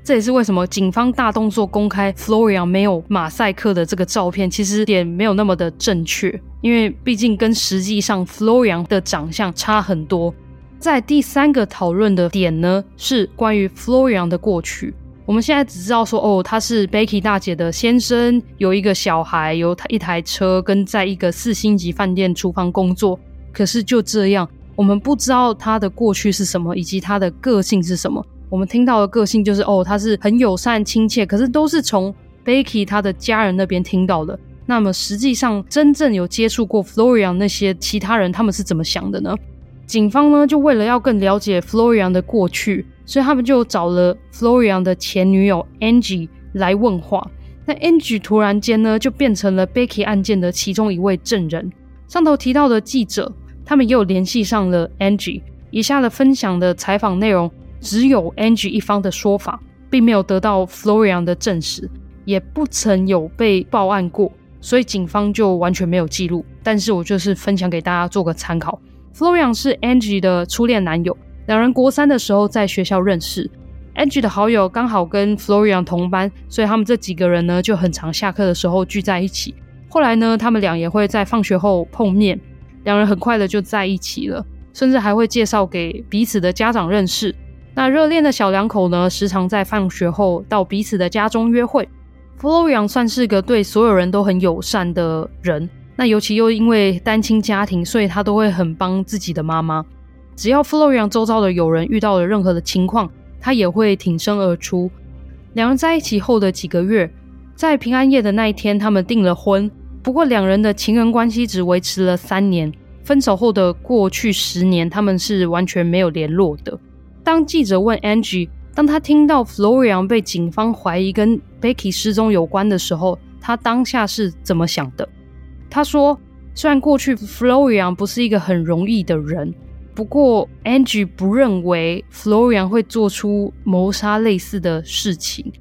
这也是为什么警方大动作公开 Florian 没有马赛克的这个照片，其实也没有那么的正确，因为毕竟跟实际上 Florian 的长相差很多。在第三个讨论的点呢，是关于 Florian 的过去。我们现在只知道说，哦，他是 Becky 大姐的先生，有一个小孩，有一台车，跟在一个四星级饭店厨房工作。可是就这样。我们不知道他的过去是什么，以及他的个性是什么。我们听到的个性就是哦，他是很友善亲切，可是都是从 Becky 他的家人那边听到的。那么实际上真正有接触过 Florian 那些其他人，他们是怎么想的呢？警方呢，就为了要更了解 Florian 的过去，所以他们就找了 Florian 的前女友 Angie 来问话。那 Angie 突然间呢，就变成了 Becky 案件的其中一位证人。上头提到的记者。他们又联系上了 Angie，以下的分享的采访内容只有 Angie 一方的说法，并没有得到 Florian 的证实，也不曾有被报案过，所以警方就完全没有记录。但是我就是分享给大家做个参考。Florian 是 Angie 的初恋男友，两人国三的时候在学校认识，Angie 的好友刚好跟 Florian 同班，所以他们这几个人呢就很常下课的时候聚在一起。后来呢，他们俩也会在放学后碰面。两人很快的就在一起了，甚至还会介绍给彼此的家长认识。那热恋的小两口呢，时常在放学后到彼此的家中约会。Florian 算是个对所有人都很友善的人，那尤其又因为单亲家庭，所以他都会很帮自己的妈妈。只要 Florian 周遭的友人遇到了任何的情况，他也会挺身而出。两人在一起后的几个月，在平安夜的那一天，他们订了婚。不过，两人的情人关系只维持了三年。分手后的过去十年，他们是完全没有联络的。当记者问 Angie，当他听到 Florian 被警方怀疑跟 Becky 失踪有关的时候，他当下是怎么想的？他说：“虽然过去 Florian 不是一个很容易的人，不过 Angie 不认为 Florian 会做出谋杀类似的事情。”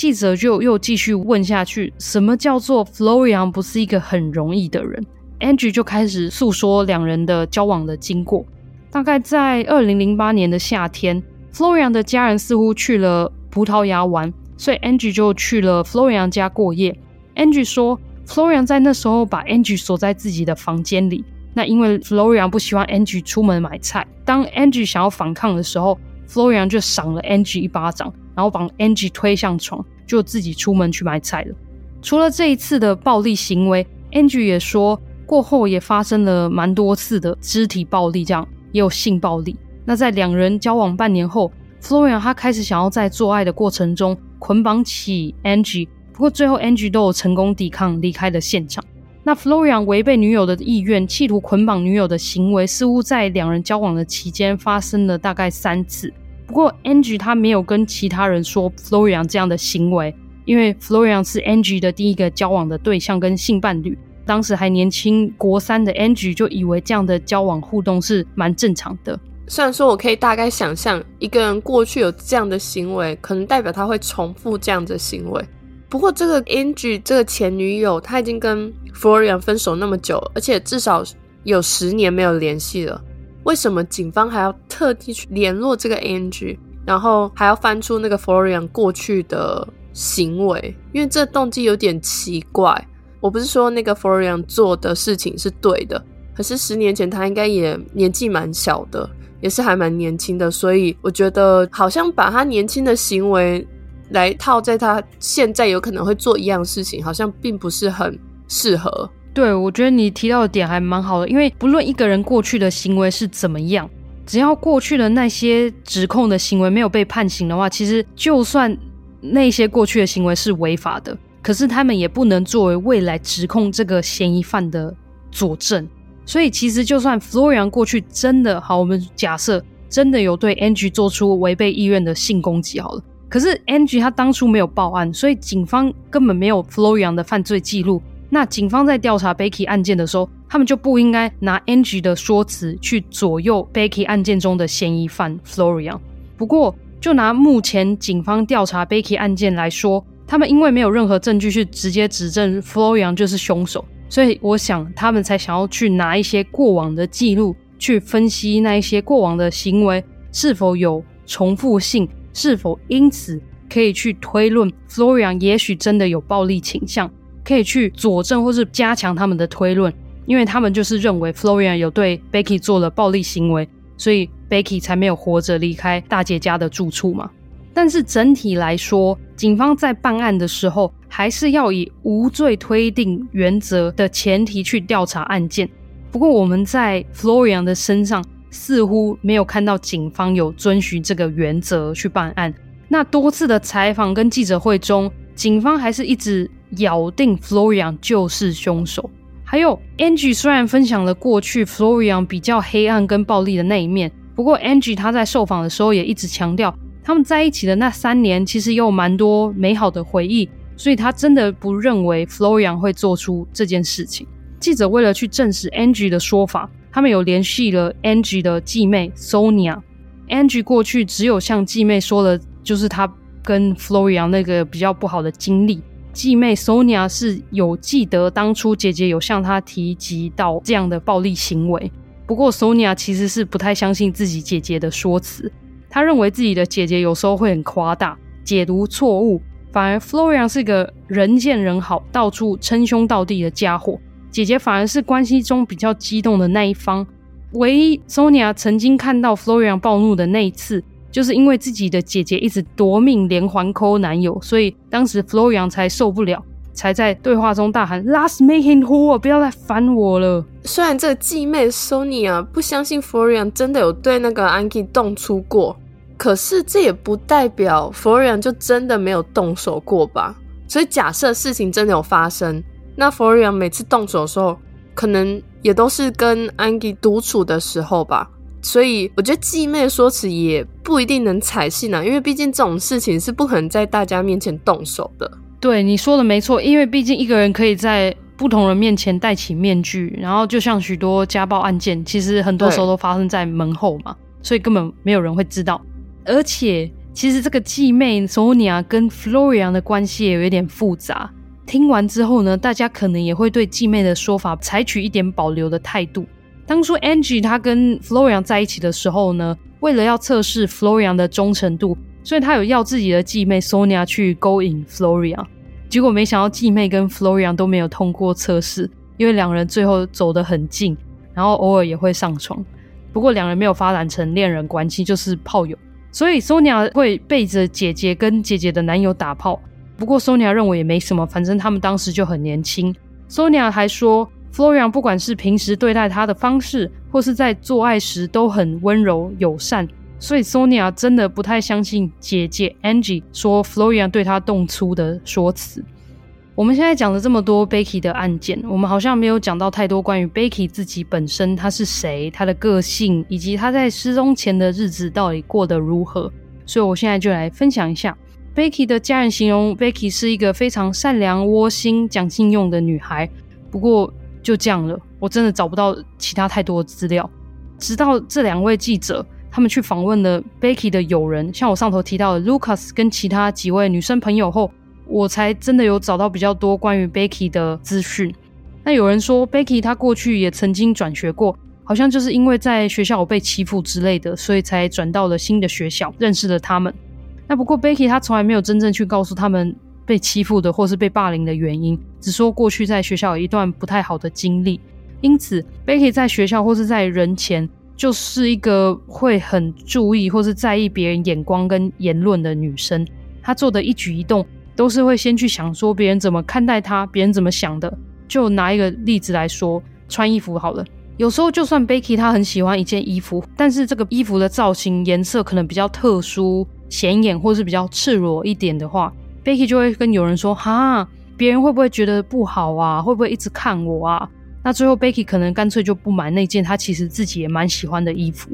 记者就又继续问下去：“什么叫做 Florian 不是一个很容易的人？”Angie 就开始诉说两人的交往的经过。大概在二零零八年的夏天，Florian 的家人似乎去了葡萄牙玩，所以 Angie 就去了 Florian 家过夜。Angie 说，Florian 在那时候把 Angie 锁在自己的房间里。那因为 Florian 不希望 Angie 出门买菜，当 Angie 想要反抗的时候，Florian 就赏了 Angie 一巴掌。然后把 Angie 推向床，就自己出门去买菜了。除了这一次的暴力行为，Angie 也说过后也发生了蛮多次的肢体暴力，这样也有性暴力。那在两人交往半年后，Florian 他开始想要在做爱的过程中捆绑起 Angie，不过最后 Angie 都有成功抵抗，离开了现场。那 Florian 违背女友的意愿，企图捆绑女友的行为，似乎在两人交往的期间发生了大概三次。不过 Angie 他没有跟其他人说 Florian 这样的行为，因为 Florian 是 Angie 的第一个交往的对象跟性伴侣。当时还年轻国三的 Angie 就以为这样的交往互动是蛮正常的。虽然说我可以大概想象一个人过去有这样的行为，可能代表他会重复这样的行为。不过，这个 Angie 这个前女友，她已经跟 Florian 分手那么久，而且至少有十年没有联系了。为什么警方还要特地去联络这个 A N G，然后还要翻出那个 Florian 过去的行为？因为这动机有点奇怪。我不是说那个 Florian 做的事情是对的，可是十年前他应该也年纪蛮小的，也是还蛮年轻的，所以我觉得好像把他年轻的行为。来套在他现在有可能会做一样事情，好像并不是很适合。对，我觉得你提到的点还蛮好的，因为不论一个人过去的行为是怎么样，只要过去的那些指控的行为没有被判刑的话，其实就算那些过去的行为是违法的，可是他们也不能作为未来指控这个嫌疑犯的佐证。所以，其实就算 Florian 过去真的好，我们假设真的有对 Angie 做出违背意愿的性攻击，好了。可是 Angie 他当初没有报案，所以警方根本没有 Florian 的犯罪记录。那警方在调查 Becky 案件的时候，他们就不应该拿 Angie 的说辞去左右 Becky 案件中的嫌疑犯 Florian。不过，就拿目前警方调查 Becky 案件来说，他们因为没有任何证据去直接指证 Florian 就是凶手，所以我想他们才想要去拿一些过往的记录去分析那一些过往的行为是否有重复性。是否因此可以去推论 Florian 也许真的有暴力倾向，可以去佐证或是加强他们的推论？因为他们就是认为 Florian 有对 Becky 做了暴力行为，所以 Becky 才没有活着离开大姐家的住处嘛。但是整体来说，警方在办案的时候，还是要以无罪推定原则的前提去调查案件。不过我们在 Florian 的身上。似乎没有看到警方有遵循这个原则去办案。那多次的采访跟记者会中，警方还是一直咬定 Florian 就是凶手。还有 Angie 虽然分享了过去 Florian 比较黑暗跟暴力的那一面，不过 Angie 她在受访的时候也一直强调，他们在一起的那三年其实有蛮多美好的回忆，所以他真的不认为 Florian 会做出这件事情。记者为了去证实 Angie 的说法。他们有联系了 Angie 的继妹 Sonia。Angie 过去只有向继妹说了，就是她跟 Florian 那个比较不好的经历。继妹 Sonia 是有记得当初姐姐有向她提及到这样的暴力行为。不过 Sonia 其实是不太相信自己姐姐的说辞，她认为自己的姐姐有时候会很夸大、解读错误，反而 Florian 是个人见人好、到处称兄道弟的家伙。姐姐反而是关系中比较激动的那一方。唯一 Sonia 曾经看到 Florian 暴怒的那一次，就是因为自己的姐姐一直夺命连环抠男友，所以当时 Florian 才受不了，才在对话中大喊 “Last make him who，不要再烦我了”。虽然这个继妹 Sonia 不相信 Florian 真的有对那个 angi 动粗过，可是这也不代表 Florian 就真的没有动手过吧？所以假设事情真的有发生。那 Florian 每次动手的时候，可能也都是跟 angi 独处的时候吧，所以我觉得继妹说辞也不一定能采信啊，因为毕竟这种事情是不可能在大家面前动手的。对，你说的没错，因为毕竟一个人可以在不同人面前戴起面具，然后就像许多家暴案件，其实很多时候都发生在门后嘛，所以根本没有人会知道。而且，其实这个继妹 Sonia 跟 Florian 的关系也有一点复杂。听完之后呢，大家可能也会对继妹的说法采取一点保留的态度。当初 Angie 她跟 Florian 在一起的时候呢，为了要测试 Florian 的忠诚度，所以她有要自己的继妹 Sonia 去勾引 Florian。结果没想到继妹跟 Florian 都没有通过测试，因为两人最后走得很近，然后偶尔也会上床。不过两人没有发展成恋人关系，就是炮友。所以 Sonia 会背着姐姐跟姐姐的男友打炮。不过，Sonia 认为也没什么，反正他们当时就很年轻。Sonia 还说，Florian 不管是平时对待她的方式，或是在做爱时都很温柔友善，所以 Sonia 真的不太相信姐姐 Angie 说 Florian 对她动粗的说辞。我们现在讲了这么多 Becky 的案件，我们好像没有讲到太多关于 Becky 自己本身，她是谁，她的个性，以及她在失踪前的日子到底过得如何。所以我现在就来分享一下 Becky 的家人形容 Becky 是一个非常善良、窝心、讲信用的女孩。不过就这样了，我真的找不到其他太多的资料。直到这两位记者他们去访问了 Becky 的友人，像我上头提到的 Lucas 跟其他几位女生朋友后。我才真的有找到比较多关于 Becky 的资讯。那有人说 Becky 她过去也曾经转学过，好像就是因为在学校有被欺负之类的，所以才转到了新的学校，认识了他们。那不过 Becky 她从来没有真正去告诉他们被欺负的或是被霸凌的原因，只说过去在学校有一段不太好的经历。因此，Becky 在学校或是在人前就是一个会很注意或是在意别人眼光跟言论的女生。她做的一举一动。都是会先去想说别人怎么看待她，别人怎么想的。就拿一个例子来说，穿衣服好了。有时候就算 Becky 她很喜欢一件衣服，但是这个衣服的造型、颜色可能比较特殊、显眼，或是比较赤裸一点的话，Becky 就会跟有人说：“哈，别人会不会觉得不好啊？会不会一直看我啊？”那最后 Becky 可能干脆就不买那件她其实自己也蛮喜欢的衣服。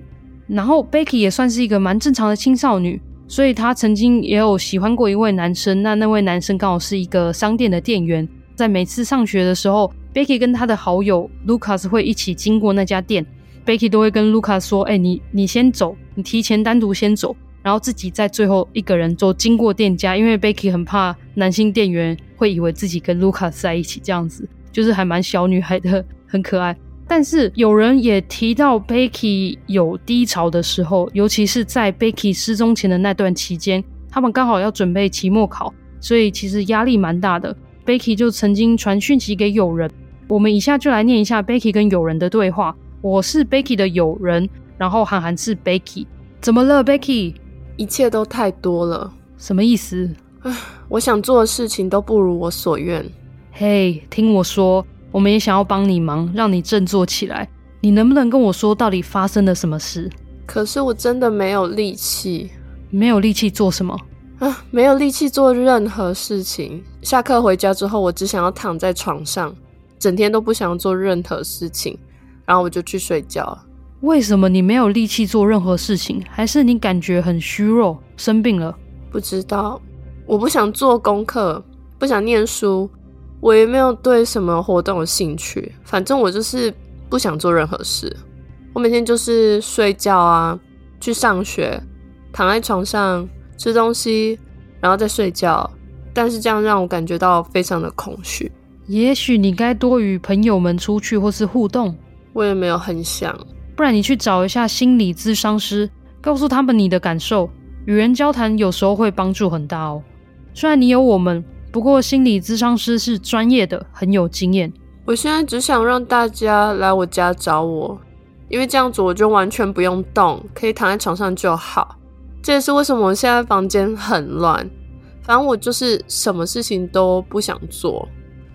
然后 Becky 也算是一个蛮正常的青少女。所以她曾经也有喜欢过一位男生，那那位男生刚好是一个商店的店员。在每次上学的时候，Becky 跟他的好友 Lucas 会一起经过那家店，Becky 都会跟 Lucas 说：“哎、你你先走，你提前单独先走，然后自己在最后一个人走经过店家，因为 Becky 很怕男性店员会以为自己跟 Lucas 在一起，这样子就是还蛮小女孩的，很可爱。”但是有人也提到，Becky 有低潮的时候，尤其是在 Becky 失踪前的那段期间，他们刚好要准备期末考，所以其实压力蛮大的。Becky 就曾经传讯息给友人，我们以下就来念一下 Becky 跟友人的对话。我是 Becky 的友人，然后韩寒是 Becky。怎么了，Becky？一切都太多了，什么意思？唉，我想做的事情都不如我所愿。嘿，hey，听我说。我们也想要帮你忙，让你振作起来。你能不能跟我说，到底发生了什么事？可是我真的没有力气，没有力气做什么？啊，没有力气做任何事情。下课回家之后，我只想要躺在床上，整天都不想做任何事情，然后我就去睡觉。为什么你没有力气做任何事情？还是你感觉很虚弱，生病了？不知道。我不想做功课，不想念书。我也没有对什么活动有兴趣，反正我就是不想做任何事。我每天就是睡觉啊，去上学，躺在床上吃东西，然后再睡觉。但是这样让我感觉到非常的空虚。也许你该多与朋友们出去或是互动。我也没有很想，不然你去找一下心理咨商师，告诉他们你的感受。与人交谈有时候会帮助很大哦。虽然你有我们。不过，心理咨商师是专业的，很有经验。我现在只想让大家来我家找我，因为这样子我就完全不用动，可以躺在床上就好。这也是为什么我现在房间很乱。反正我就是什么事情都不想做。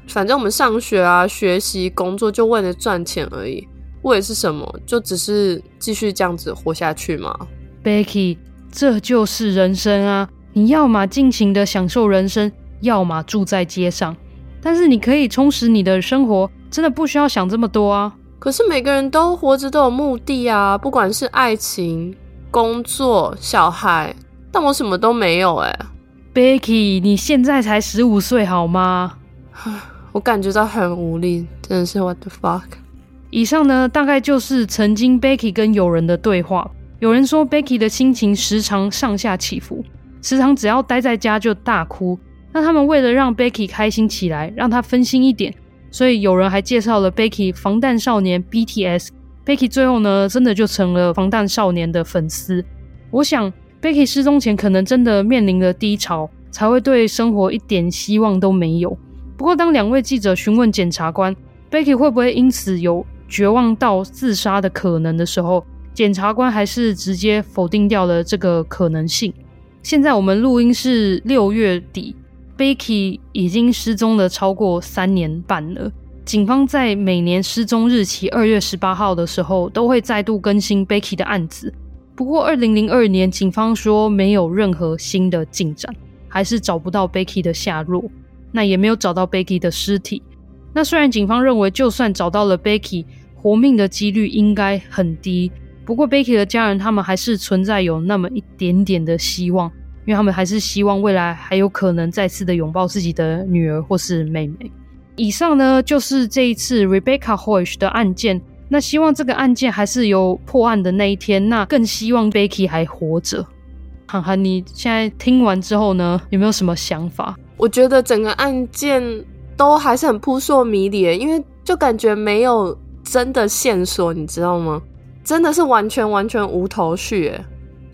反正我们上学啊、学习、工作就为了赚钱而已。为的是什么？就只是继续这样子活下去吗？Becky，这就是人生啊！你要么尽情的享受人生。要么住在街上，但是你可以充实你的生活，真的不需要想这么多啊。可是每个人都活着都有目的啊，不管是爱情、工作、小孩，但我什么都没有哎。Becky，你现在才十五岁好吗？我感觉到很无力，真的是 What the fuck。以上呢，大概就是曾经 Becky 跟友人的对话。有人说 Becky 的心情时常上下起伏，时常只要待在家就大哭。那他们为了让 Becky 开心起来，让她分心一点，所以有人还介绍了 Becky 防弹少年 BTS。Becky 最后呢，真的就成了防弹少年的粉丝。我想 Becky 失踪前可能真的面临了低潮，才会对生活一点希望都没有。不过当两位记者询问检察官 Becky 会不会因此有绝望到自杀的可能的时候，检察官还是直接否定掉了这个可能性。现在我们录音是六月底。Becky 已经失踪了超过三年半了。警方在每年失踪日期二月十八号的时候，都会再度更新 Becky 的案子。不过，二零零二年警方说没有任何新的进展，还是找不到 Becky 的下落，那也没有找到 Becky 的尸体。那虽然警方认为，就算找到了 Becky，活命的几率应该很低。不过，Becky 的家人他们还是存在有那么一点点的希望，因为他们还是希望未来还有可能再次的拥抱自己的女儿或是妹妹。以上呢，就是这一次 Rebecca Hoish 的案件。那希望这个案件还是有破案的那一天。那更希望 Becky 还活着。涵涵，你现在听完之后呢，有没有什么想法？我觉得整个案件都还是很扑朔迷离，因为就感觉没有真的线索，你知道吗？真的是完全完全无头绪，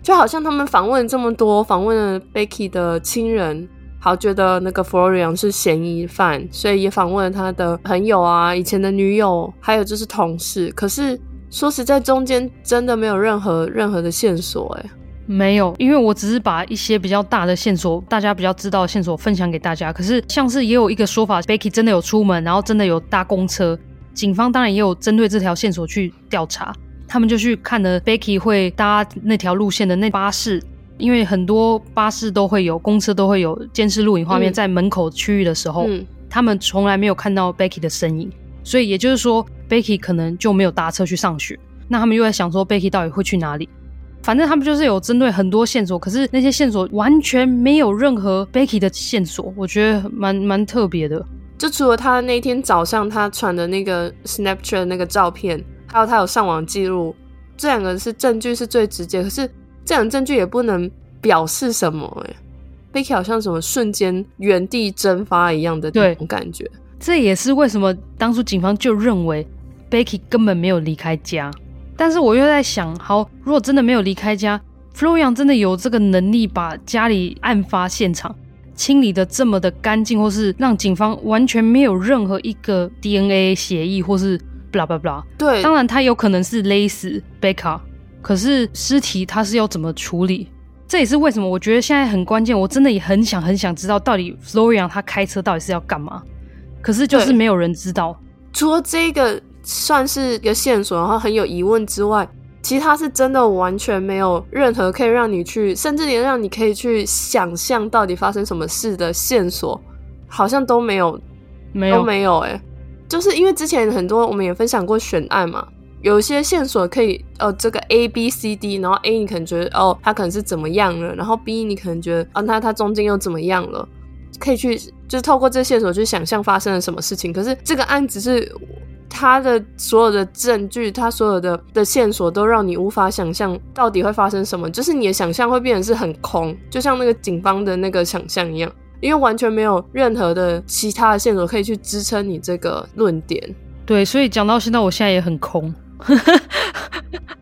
就好像他们访问了这么多，访问了 Becky 的亲人。好，觉得那个 Florian 是嫌疑犯，所以也访问了他的朋友啊，以前的女友，还有就是同事。可是说实在，中间真的没有任何任何的线索，哎，没有，因为我只是把一些比较大的线索，大家比较知道的线索分享给大家。可是像是也有一个说法，Becky 真的有出门，然后真的有搭公车，警方当然也有针对这条线索去调查，他们就去看了 Becky 会搭那条路线的那巴士。因为很多巴士都会有，公车都会有监视录影画面，在门口区域的时候，嗯、他们从来没有看到 Becky 的身影，所以也就是说，Becky 可能就没有搭车去上学。那他们又在想说，Becky 到底会去哪里？反正他们就是有针对很多线索，可是那些线索完全没有任何 Becky 的线索，我觉得蛮蛮特别的。就除了他那天早上他传的那个 Snapchat 那个照片，还有他有上网记录，这两个是证据是最直接，可是。这两证据也不能表示什么哎，Becky 好像什么瞬间原地蒸发一样的那种感觉。这也是为什么当初警方就认为 Becky 根本没有离开家。但是我又在想，好，如果真的没有离开家，Florian 真的有这个能力把家里案发现场清理的这么的干净，或是让警方完全没有任何一个 DNA 协议，或是 blah blah blah。对，当然他有可能是勒死 Becky。可是尸体他是要怎么处理？这也是为什么我觉得现在很关键。我真的也很想很想知道，到底 Florian 他开车到底是要干嘛？可是就是没有人知道。除了这个算是一个线索，然后很有疑问之外，其他是真的完全没有任何可以让你去，甚至连让你可以去想象到底发生什么事的线索，好像都没有，没有都没有。哎，就是因为之前很多我们也分享过悬案嘛。有些线索可以，哦，这个 A B C D，然后 A 你可能觉得，哦，他可能是怎么样了，然后 B 你可能觉得，啊、哦，那他中间又怎么样了？可以去，就是透过这线索去想象发生了什么事情。可是这个案子是他的所有的证据，他所有的的线索都让你无法想象到底会发生什么，就是你的想象会变成是很空，就像那个警方的那个想象一样，因为完全没有任何的其他的线索可以去支撑你这个论点。对，所以讲到现在，我现在也很空。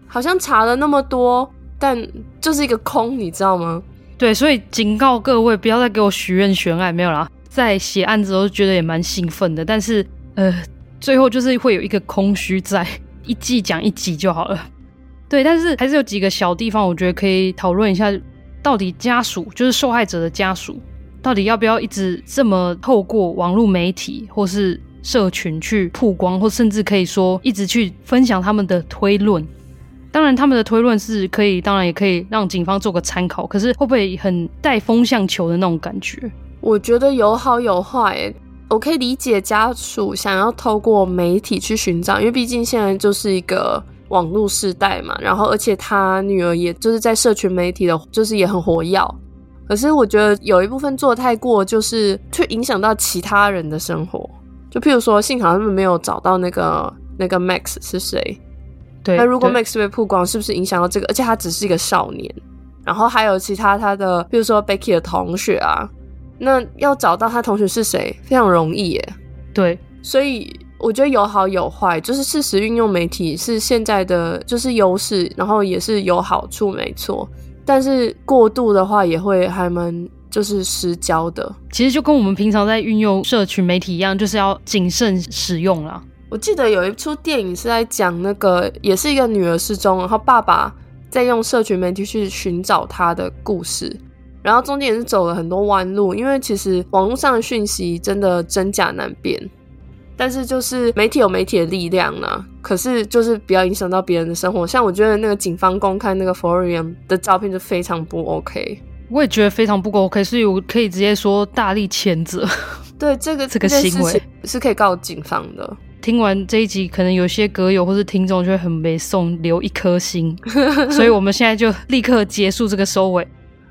好像查了那么多，但就是一个空，你知道吗？对，所以警告各位，不要再给我许愿悬案，没有啦。在写案子的时候觉得也蛮兴奋的，但是呃，最后就是会有一个空虚在，一季讲一集就好了。对，但是还是有几个小地方，我觉得可以讨论一下，到底家属就是受害者的家属，到底要不要一直这么透过网络媒体或是。社群去曝光，或甚至可以说一直去分享他们的推论。当然，他们的推论是可以，当然也可以让警方做个参考。可是会不会很带风向球的那种感觉？我觉得有好有坏。我可以理解家属想要透过媒体去寻找，因为毕竟现在就是一个网络时代嘛。然后，而且他女儿也就是在社群媒体的，就是也很活跃。可是我觉得有一部分做太过，就是去影响到其他人的生活。就譬如说，幸好他们没有找到那个那个 Max 是谁。对，那如果 Max 被曝光，是不是影响到这个？而且他只是一个少年，然后还有其他他的，比如说 Becky 的同学啊，那要找到他同学是谁，非常容易耶。对，所以我觉得有好有坏，就是适时运用媒体是现在的就是优势，然后也是有好处，没错。但是过度的话，也会还蛮。就是失焦的，其实就跟我们平常在运用社群媒体一样，就是要谨慎使用啦。我记得有一出电影是在讲那个，也是一个女儿失踪，然后爸爸在用社群媒体去寻找她的故事，然后中间也是走了很多弯路，因为其实网络上的讯息真的真假难辨。但是就是媒体有媒体的力量啦，可是就是不要影响到别人的生活。像我觉得那个警方公开那个 Florian 的照片就非常不 OK，我也觉得非常不 OK，所以我可以直接说大力谴责。对 这个这个行为是可以告警方的。听完这一集，可能有些歌友或是听众就会很没送留一颗心，所以我们现在就立刻结束这个收尾。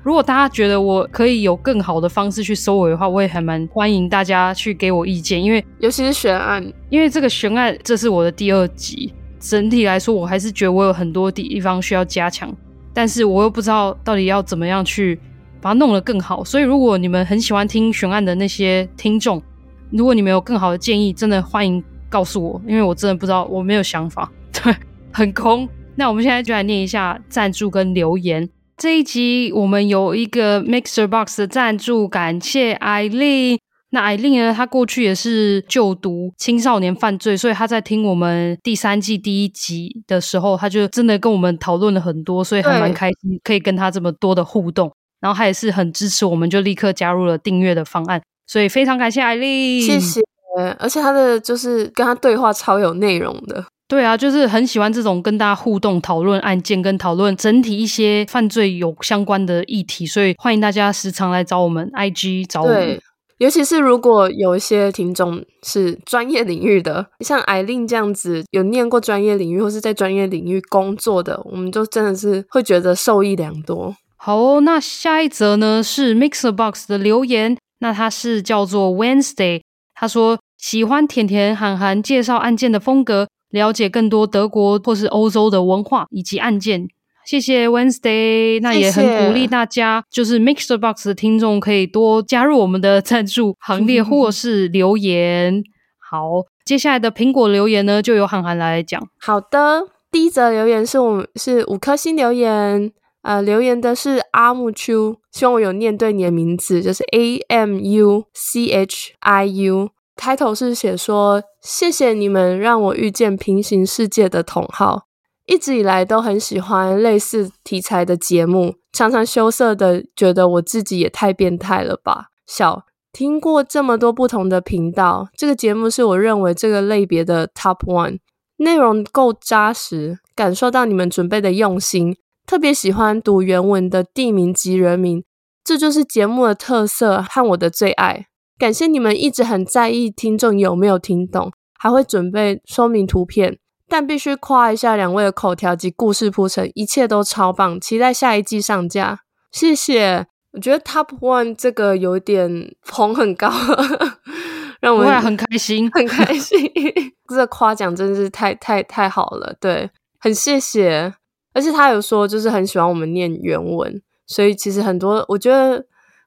如果大家觉得我可以有更好的方式去收尾的话，我也还蛮欢迎大家去给我意见，因为尤其是悬案，因为这个悬案这是我的第二集，整体来说我还是觉得我有很多地方需要加强，但是我又不知道到底要怎么样去把它弄得更好，所以如果你们很喜欢听悬案的那些听众，如果你们有更好的建议，真的欢迎告诉我，因为我真的不知道，我没有想法，对，很空。那我们现在就来念一下赞助跟留言。这一集我们有一个 Mixer Box 的赞助，感谢艾丽。那艾丽呢，她过去也是就读青少年犯罪，所以她在听我们第三季第一集的时候，她就真的跟我们讨论了很多，所以还蛮开心，可以跟她这么多的互动。然后她也是很支持我们，就立刻加入了订阅的方案，所以非常感谢艾丽，谢谢。而且她的就是跟她对话超有内容的。对啊，就是很喜欢这种跟大家互动、讨论案件跟讨论整体一些犯罪有相关的议题，所以欢迎大家时常来找我们 IG 找我们。对，尤其是如果有一些听众是专业领域的，像艾琳这样子有念过专业领域或是在专业领域工作的，我们就真的是会觉得受益良多。好哦，那下一则呢是 Mixer Box 的留言，那他是叫做 Wednesday，他说喜欢甜甜韩寒介绍案件的风格。了解更多德国或是欧洲的文化以及案件，谢谢 Wednesday。那也很鼓励大家，就是 Mixer Box 的听众可以多加入我们的赞助 行列，或是留言。好，接下来的苹果留言呢，就由韩韩来讲。好的，第一则留言是我们是五颗星留言，呃，留言的是阿木秋，希望我有念对你的名字，就是 A M U C H I U。开头是写说：“谢谢你们让我遇见平行世界的同好，一直以来都很喜欢类似题材的节目，常常羞涩的觉得我自己也太变态了吧。”小听过这么多不同的频道，这个节目是我认为这个类别的 Top One，内容够扎实，感受到你们准备的用心，特别喜欢读原文的地名及人名，这就是节目的特色和我的最爱。感谢你们一直很在意听众有没有听懂，还会准备说明图片。但必须夸一下两位的口条及故事铺陈，一切都超棒。期待下一季上架，谢谢。我觉得 Top One 这个有点捧很高，让我们很开心，很开心。这个夸奖真的是太太太好了，对，很谢谢。而且他有说，就是很喜欢我们念原文，所以其实很多我觉得。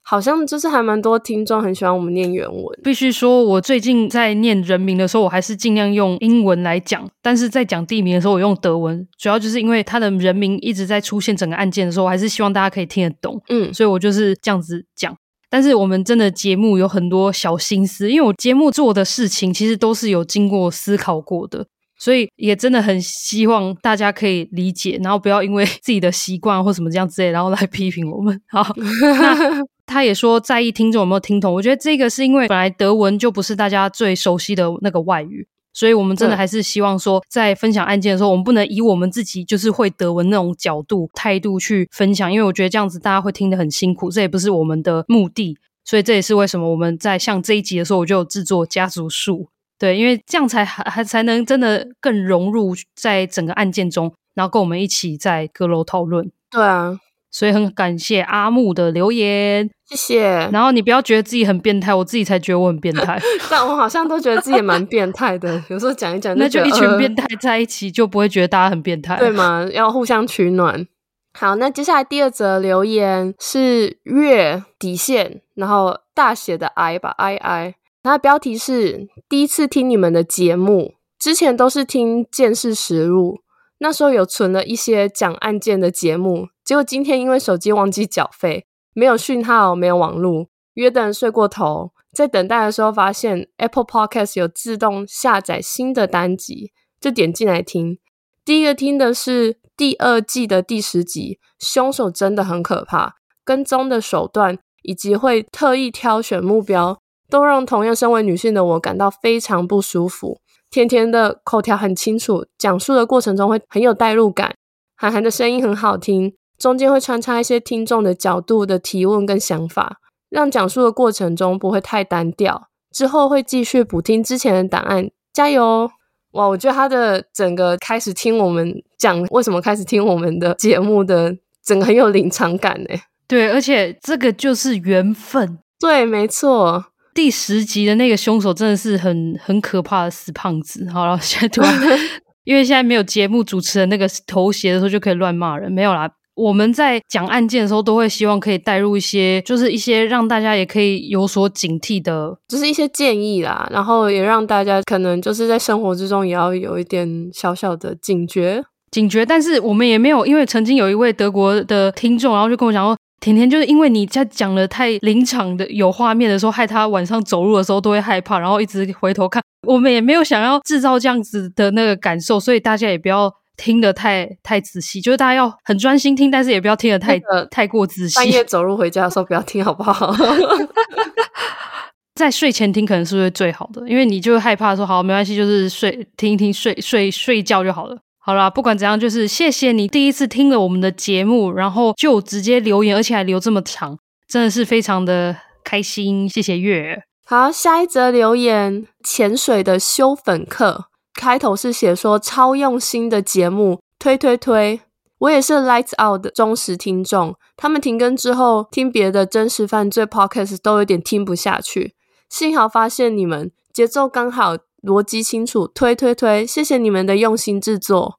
好像就是还蛮多听众很喜欢我们念原文。必须说，我最近在念人名的时候，我还是尽量用英文来讲；但是在讲地名的时候，我用德文。主要就是因为他的人名一直在出现整个案件的时候，我还是希望大家可以听得懂。嗯，所以我就是这样子讲。但是我们真的节目有很多小心思，因为我节目做的事情其实都是有经过思考过的。所以也真的很希望大家可以理解，然后不要因为自己的习惯或什么这样之类，然后来批评我们。好，那他也说在意听众有没有听懂。我觉得这个是因为本来德文就不是大家最熟悉的那个外语，所以我们真的还是希望说，在分享案件的时候，我们不能以我们自己就是会德文那种角度态度去分享，因为我觉得这样子大家会听得很辛苦，这也不是我们的目的。所以这也是为什么我们在像这一集的时候，我就有制作家族树。对，因为这样才还还才能真的更融入在整个案件中，然后跟我们一起在阁楼讨论。对啊，所以很感谢阿木的留言，谢谢。然后你不要觉得自己很变态，我自己才觉得我很变态。但我好像都觉得自己也蛮变态的，有时候讲一讲，那就一群变态在一起，就不会觉得大家很变态，对吗？要互相取暖。好，那接下来第二则留言是月底线，然后大写的 I 吧，I I。它的标题是第一次听你们的节目，之前都是听《见识实录》，那时候有存了一些讲案件的节目，结果今天因为手机忘记缴费，没有讯号，没有网络，约等人睡过头，在等待的时候发现 Apple Podcast 有自动下载新的单集，就点进来听。第一个听的是第二季的第十集，凶手真的很可怕，跟踪的手段以及会特意挑选目标。都让同样身为女性的我感到非常不舒服。甜甜的口条很清楚，讲述的过程中会很有代入感。韩寒的声音很好听，中间会穿插一些听众的角度的提问跟想法，让讲述的过程中不会太单调。之后会继续补听之前的档案，加油！哇，我觉得他的整个开始听我们讲为什么开始听我们的节目的，整个很有临场感诶。对，而且这个就是缘分。对，没错。第十集的那个凶手真的是很很可怕的死胖子。好了，现在突然，因为现在没有节目主持人那个头衔的时候，就可以乱骂人。没有啦，我们在讲案件的时候，都会希望可以带入一些，就是一些让大家也可以有所警惕的，就是一些建议啦。然后也让大家可能就是在生活之中也要有一点小小的警觉，警觉。但是我们也没有，因为曾经有一位德国的听众，然后就跟我讲说。甜甜就是因为你在讲的太临场的有画面的时候，害他晚上走路的时候都会害怕，然后一直回头看。我们也没有想要制造这样子的那个感受，所以大家也不要听得太太仔细，就是大家要很专心听，但是也不要听得太、那个、太过仔细。半夜走路回家的时候不要听，好不好？在睡前听可能是不是最好的？因为你就会害怕说好没关系，就是睡听一听睡睡睡觉就好了。好啦，不管怎样，就是谢谢你第一次听了我们的节目，然后就直接留言，而且还留这么长，真的是非常的开心。谢谢月。好，下一则留言，潜水的修粉课，开头是写说超用心的节目，推推推。我也是 Lights Out 的忠实听众，他们停更之后，听别的真实犯罪 Podcast 都有点听不下去，幸好发现你们，节奏刚好，逻辑清楚，推推推，谢谢你们的用心制作。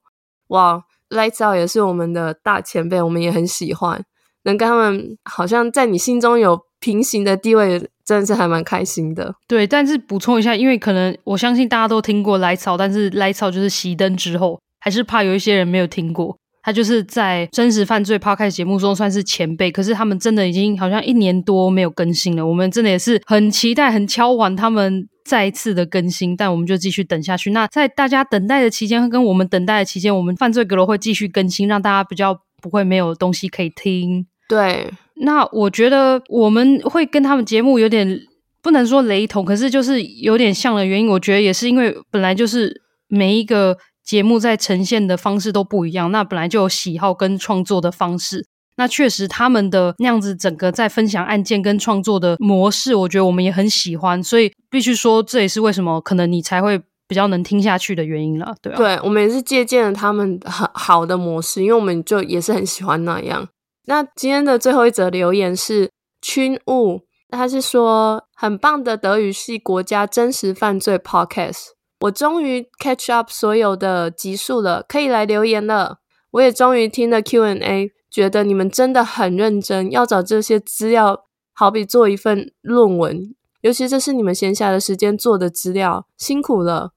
哇，Lights Out 也是我们的大前辈，我们也很喜欢，能跟他们好像在你心中有平行的地位，真的是还蛮开心的。对，但是补充一下，因为可能我相信大家都听过 Lights Out，但是 Lights Out 就是熄灯之后，还是怕有一些人没有听过。他就是在真实犯罪 Podcast 节目中算是前辈，可是他们真的已经好像一年多没有更新了。我们真的也是很期待、很敲碗他们再一次的更新，但我们就继续等下去。那在大家等待的期间，跟我们等待的期间，我们犯罪阁楼会继续更新，让大家比较不会没有东西可以听。对，那我觉得我们会跟他们节目有点不能说雷同，可是就是有点像的原因，我觉得也是因为本来就是每一个。节目在呈现的方式都不一样，那本来就有喜好跟创作的方式。那确实他们的那样子整个在分享案件跟创作的模式，我觉得我们也很喜欢。所以必须说，这也是为什么可能你才会比较能听下去的原因了，对啊。对，我们也是借鉴了他们很好的模式，因为我们就也是很喜欢那样。那今天的最后一则留言是群雾，他是说很棒的德语系国家真实犯罪 Podcast。我终于 catch up 所有的集数了，可以来留言了。我也终于听了 Q&A，觉得你们真的很认真，要找这些资料，好比做一份论文。尤其这是你们闲暇的时间做的资料，辛苦了。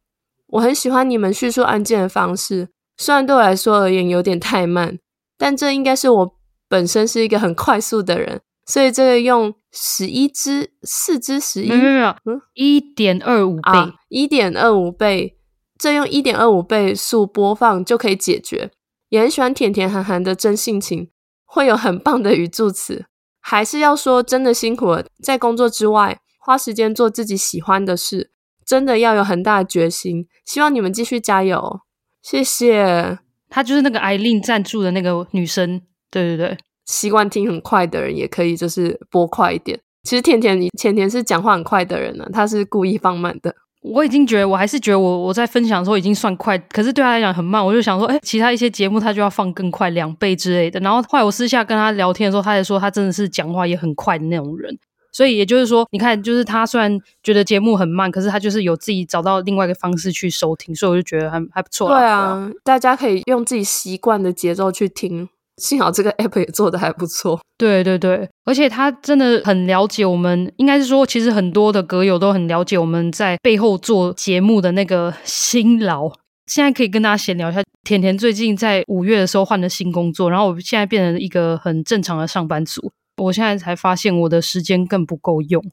我很喜欢你们叙述案件的方式，虽然对我来说而言有点太慢，但这应该是我本身是一个很快速的人。所以这个用十一只四只十一，没有没有，嗯，一点二五倍，一点二五倍，这用一点二五倍速播放就可以解决。也很喜欢甜甜韩韩的真性情，会有很棒的语助词。还是要说，真的辛苦了，在工作之外花时间做自己喜欢的事，真的要有很大的决心。希望你们继续加油，谢谢。她就是那个艾琳赞助的那个女生，对对对。习惯听很快的人也可以，就是播快一点。其实甜甜，你甜甜是讲话很快的人呢，他是故意放慢的。我已经觉得，我还是觉得我我在分享的时候已经算快，可是对他来讲很慢。我就想说，哎，其他一些节目他就要放更快，两倍之类的。然后后来我私下跟他聊天的时候，他也说他真的是讲话也很快的那种人。所以也就是说，你看，就是他虽然觉得节目很慢，可是他就是有自己找到另外一个方式去收听，所以我就觉得还还不错。对啊，大家可以用自己习惯的节奏去听。幸好这个 app 也做的还不错，对对对，而且他真的很了解我们，应该是说，其实很多的歌友都很了解我们在背后做节目的那个辛劳。现在可以跟大家闲聊一下，甜甜最近在五月的时候换了新工作，然后我现在变成一个很正常的上班族，我现在才发现我的时间更不够用。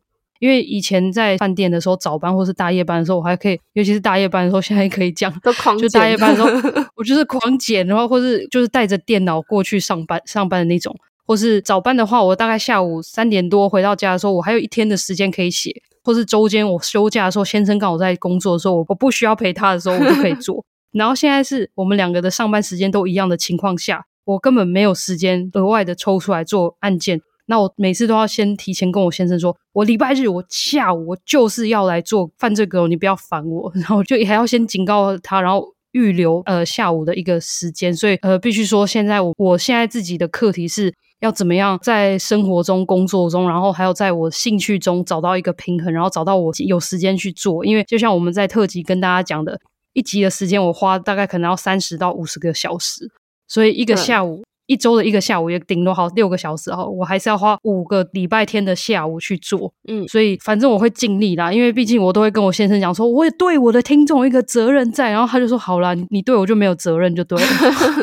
因为以前在饭店的时候，早班或是大夜班的时候，我还可以，尤其是大夜班的时候，现在可以讲，都狂。就大夜班的时候，我就是狂剪，然后或是就是带着电脑过去上班上班的那种。或是早班的话，我大概下午三点多回到家的时候，我还有一天的时间可以写。或是周间我休假的时候，先生刚好在工作的时候，我不需要陪他的时候，我就可以做。然后现在是我们两个的上班时间都一样的情况下，我根本没有时间额外的抽出来做案件。那我每次都要先提前跟我先生说，我礼拜日我下午我就是要来做犯罪狗，你不要烦我。然后就还要先警告他，然后预留呃下午的一个时间。所以呃，必须说现在我我现在自己的课题是。要怎么样在生活中、工作中，然后还有在我兴趣中找到一个平衡，然后找到我有时间去做。因为就像我们在特辑跟大家讲的，一集的时间我花大概可能要三十到五十个小时，所以一个下午、嗯、一周的一个下午也顶多好六个小时哈，我还是要花五个礼拜天的下午去做。嗯，所以反正我会尽力啦，因为毕竟我都会跟我先生讲说，我也对我的听众一个责任在，然后他就说好啦，你对我就没有责任就对了，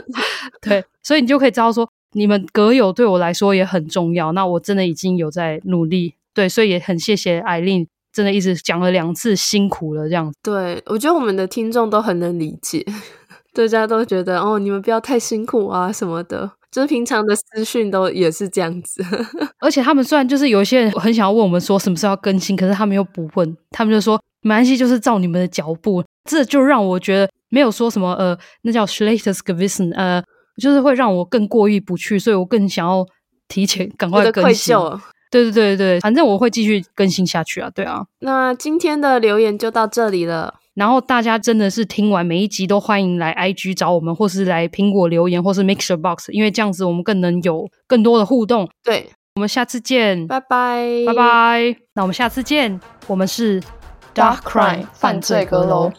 对，所以你就可以知道说。你们阁友对我来说也很重要，那我真的已经有在努力，对，所以也很谢谢艾琳，真的一直讲了两次辛苦了这样子。对，我觉得我们的听众都很能理解，大家都觉得哦，你们不要太辛苦啊什么的，就是平常的私讯都也是这样子。而且他们虽然就是有一些人很想要问我们说什么时候要更新，可是他们又不问，他们就说没关系，就是照你们的脚步，这就让我觉得没有说什么呃，那叫 schlechtes Gewissen 呃。就是会让我更过意不去，所以我更想要提前赶快更新。对对对对，反正我会继续更新下去啊，对啊。那今天的留言就到这里了。然后大家真的是听完每一集都欢迎来 IG 找我们，或是来苹果留言，或是 MixerBox，因为这样子我们更能有更多的互动。对，我们下次见，拜拜，拜拜。那我们下次见，我们是 Dark Crime 犯罪阁楼。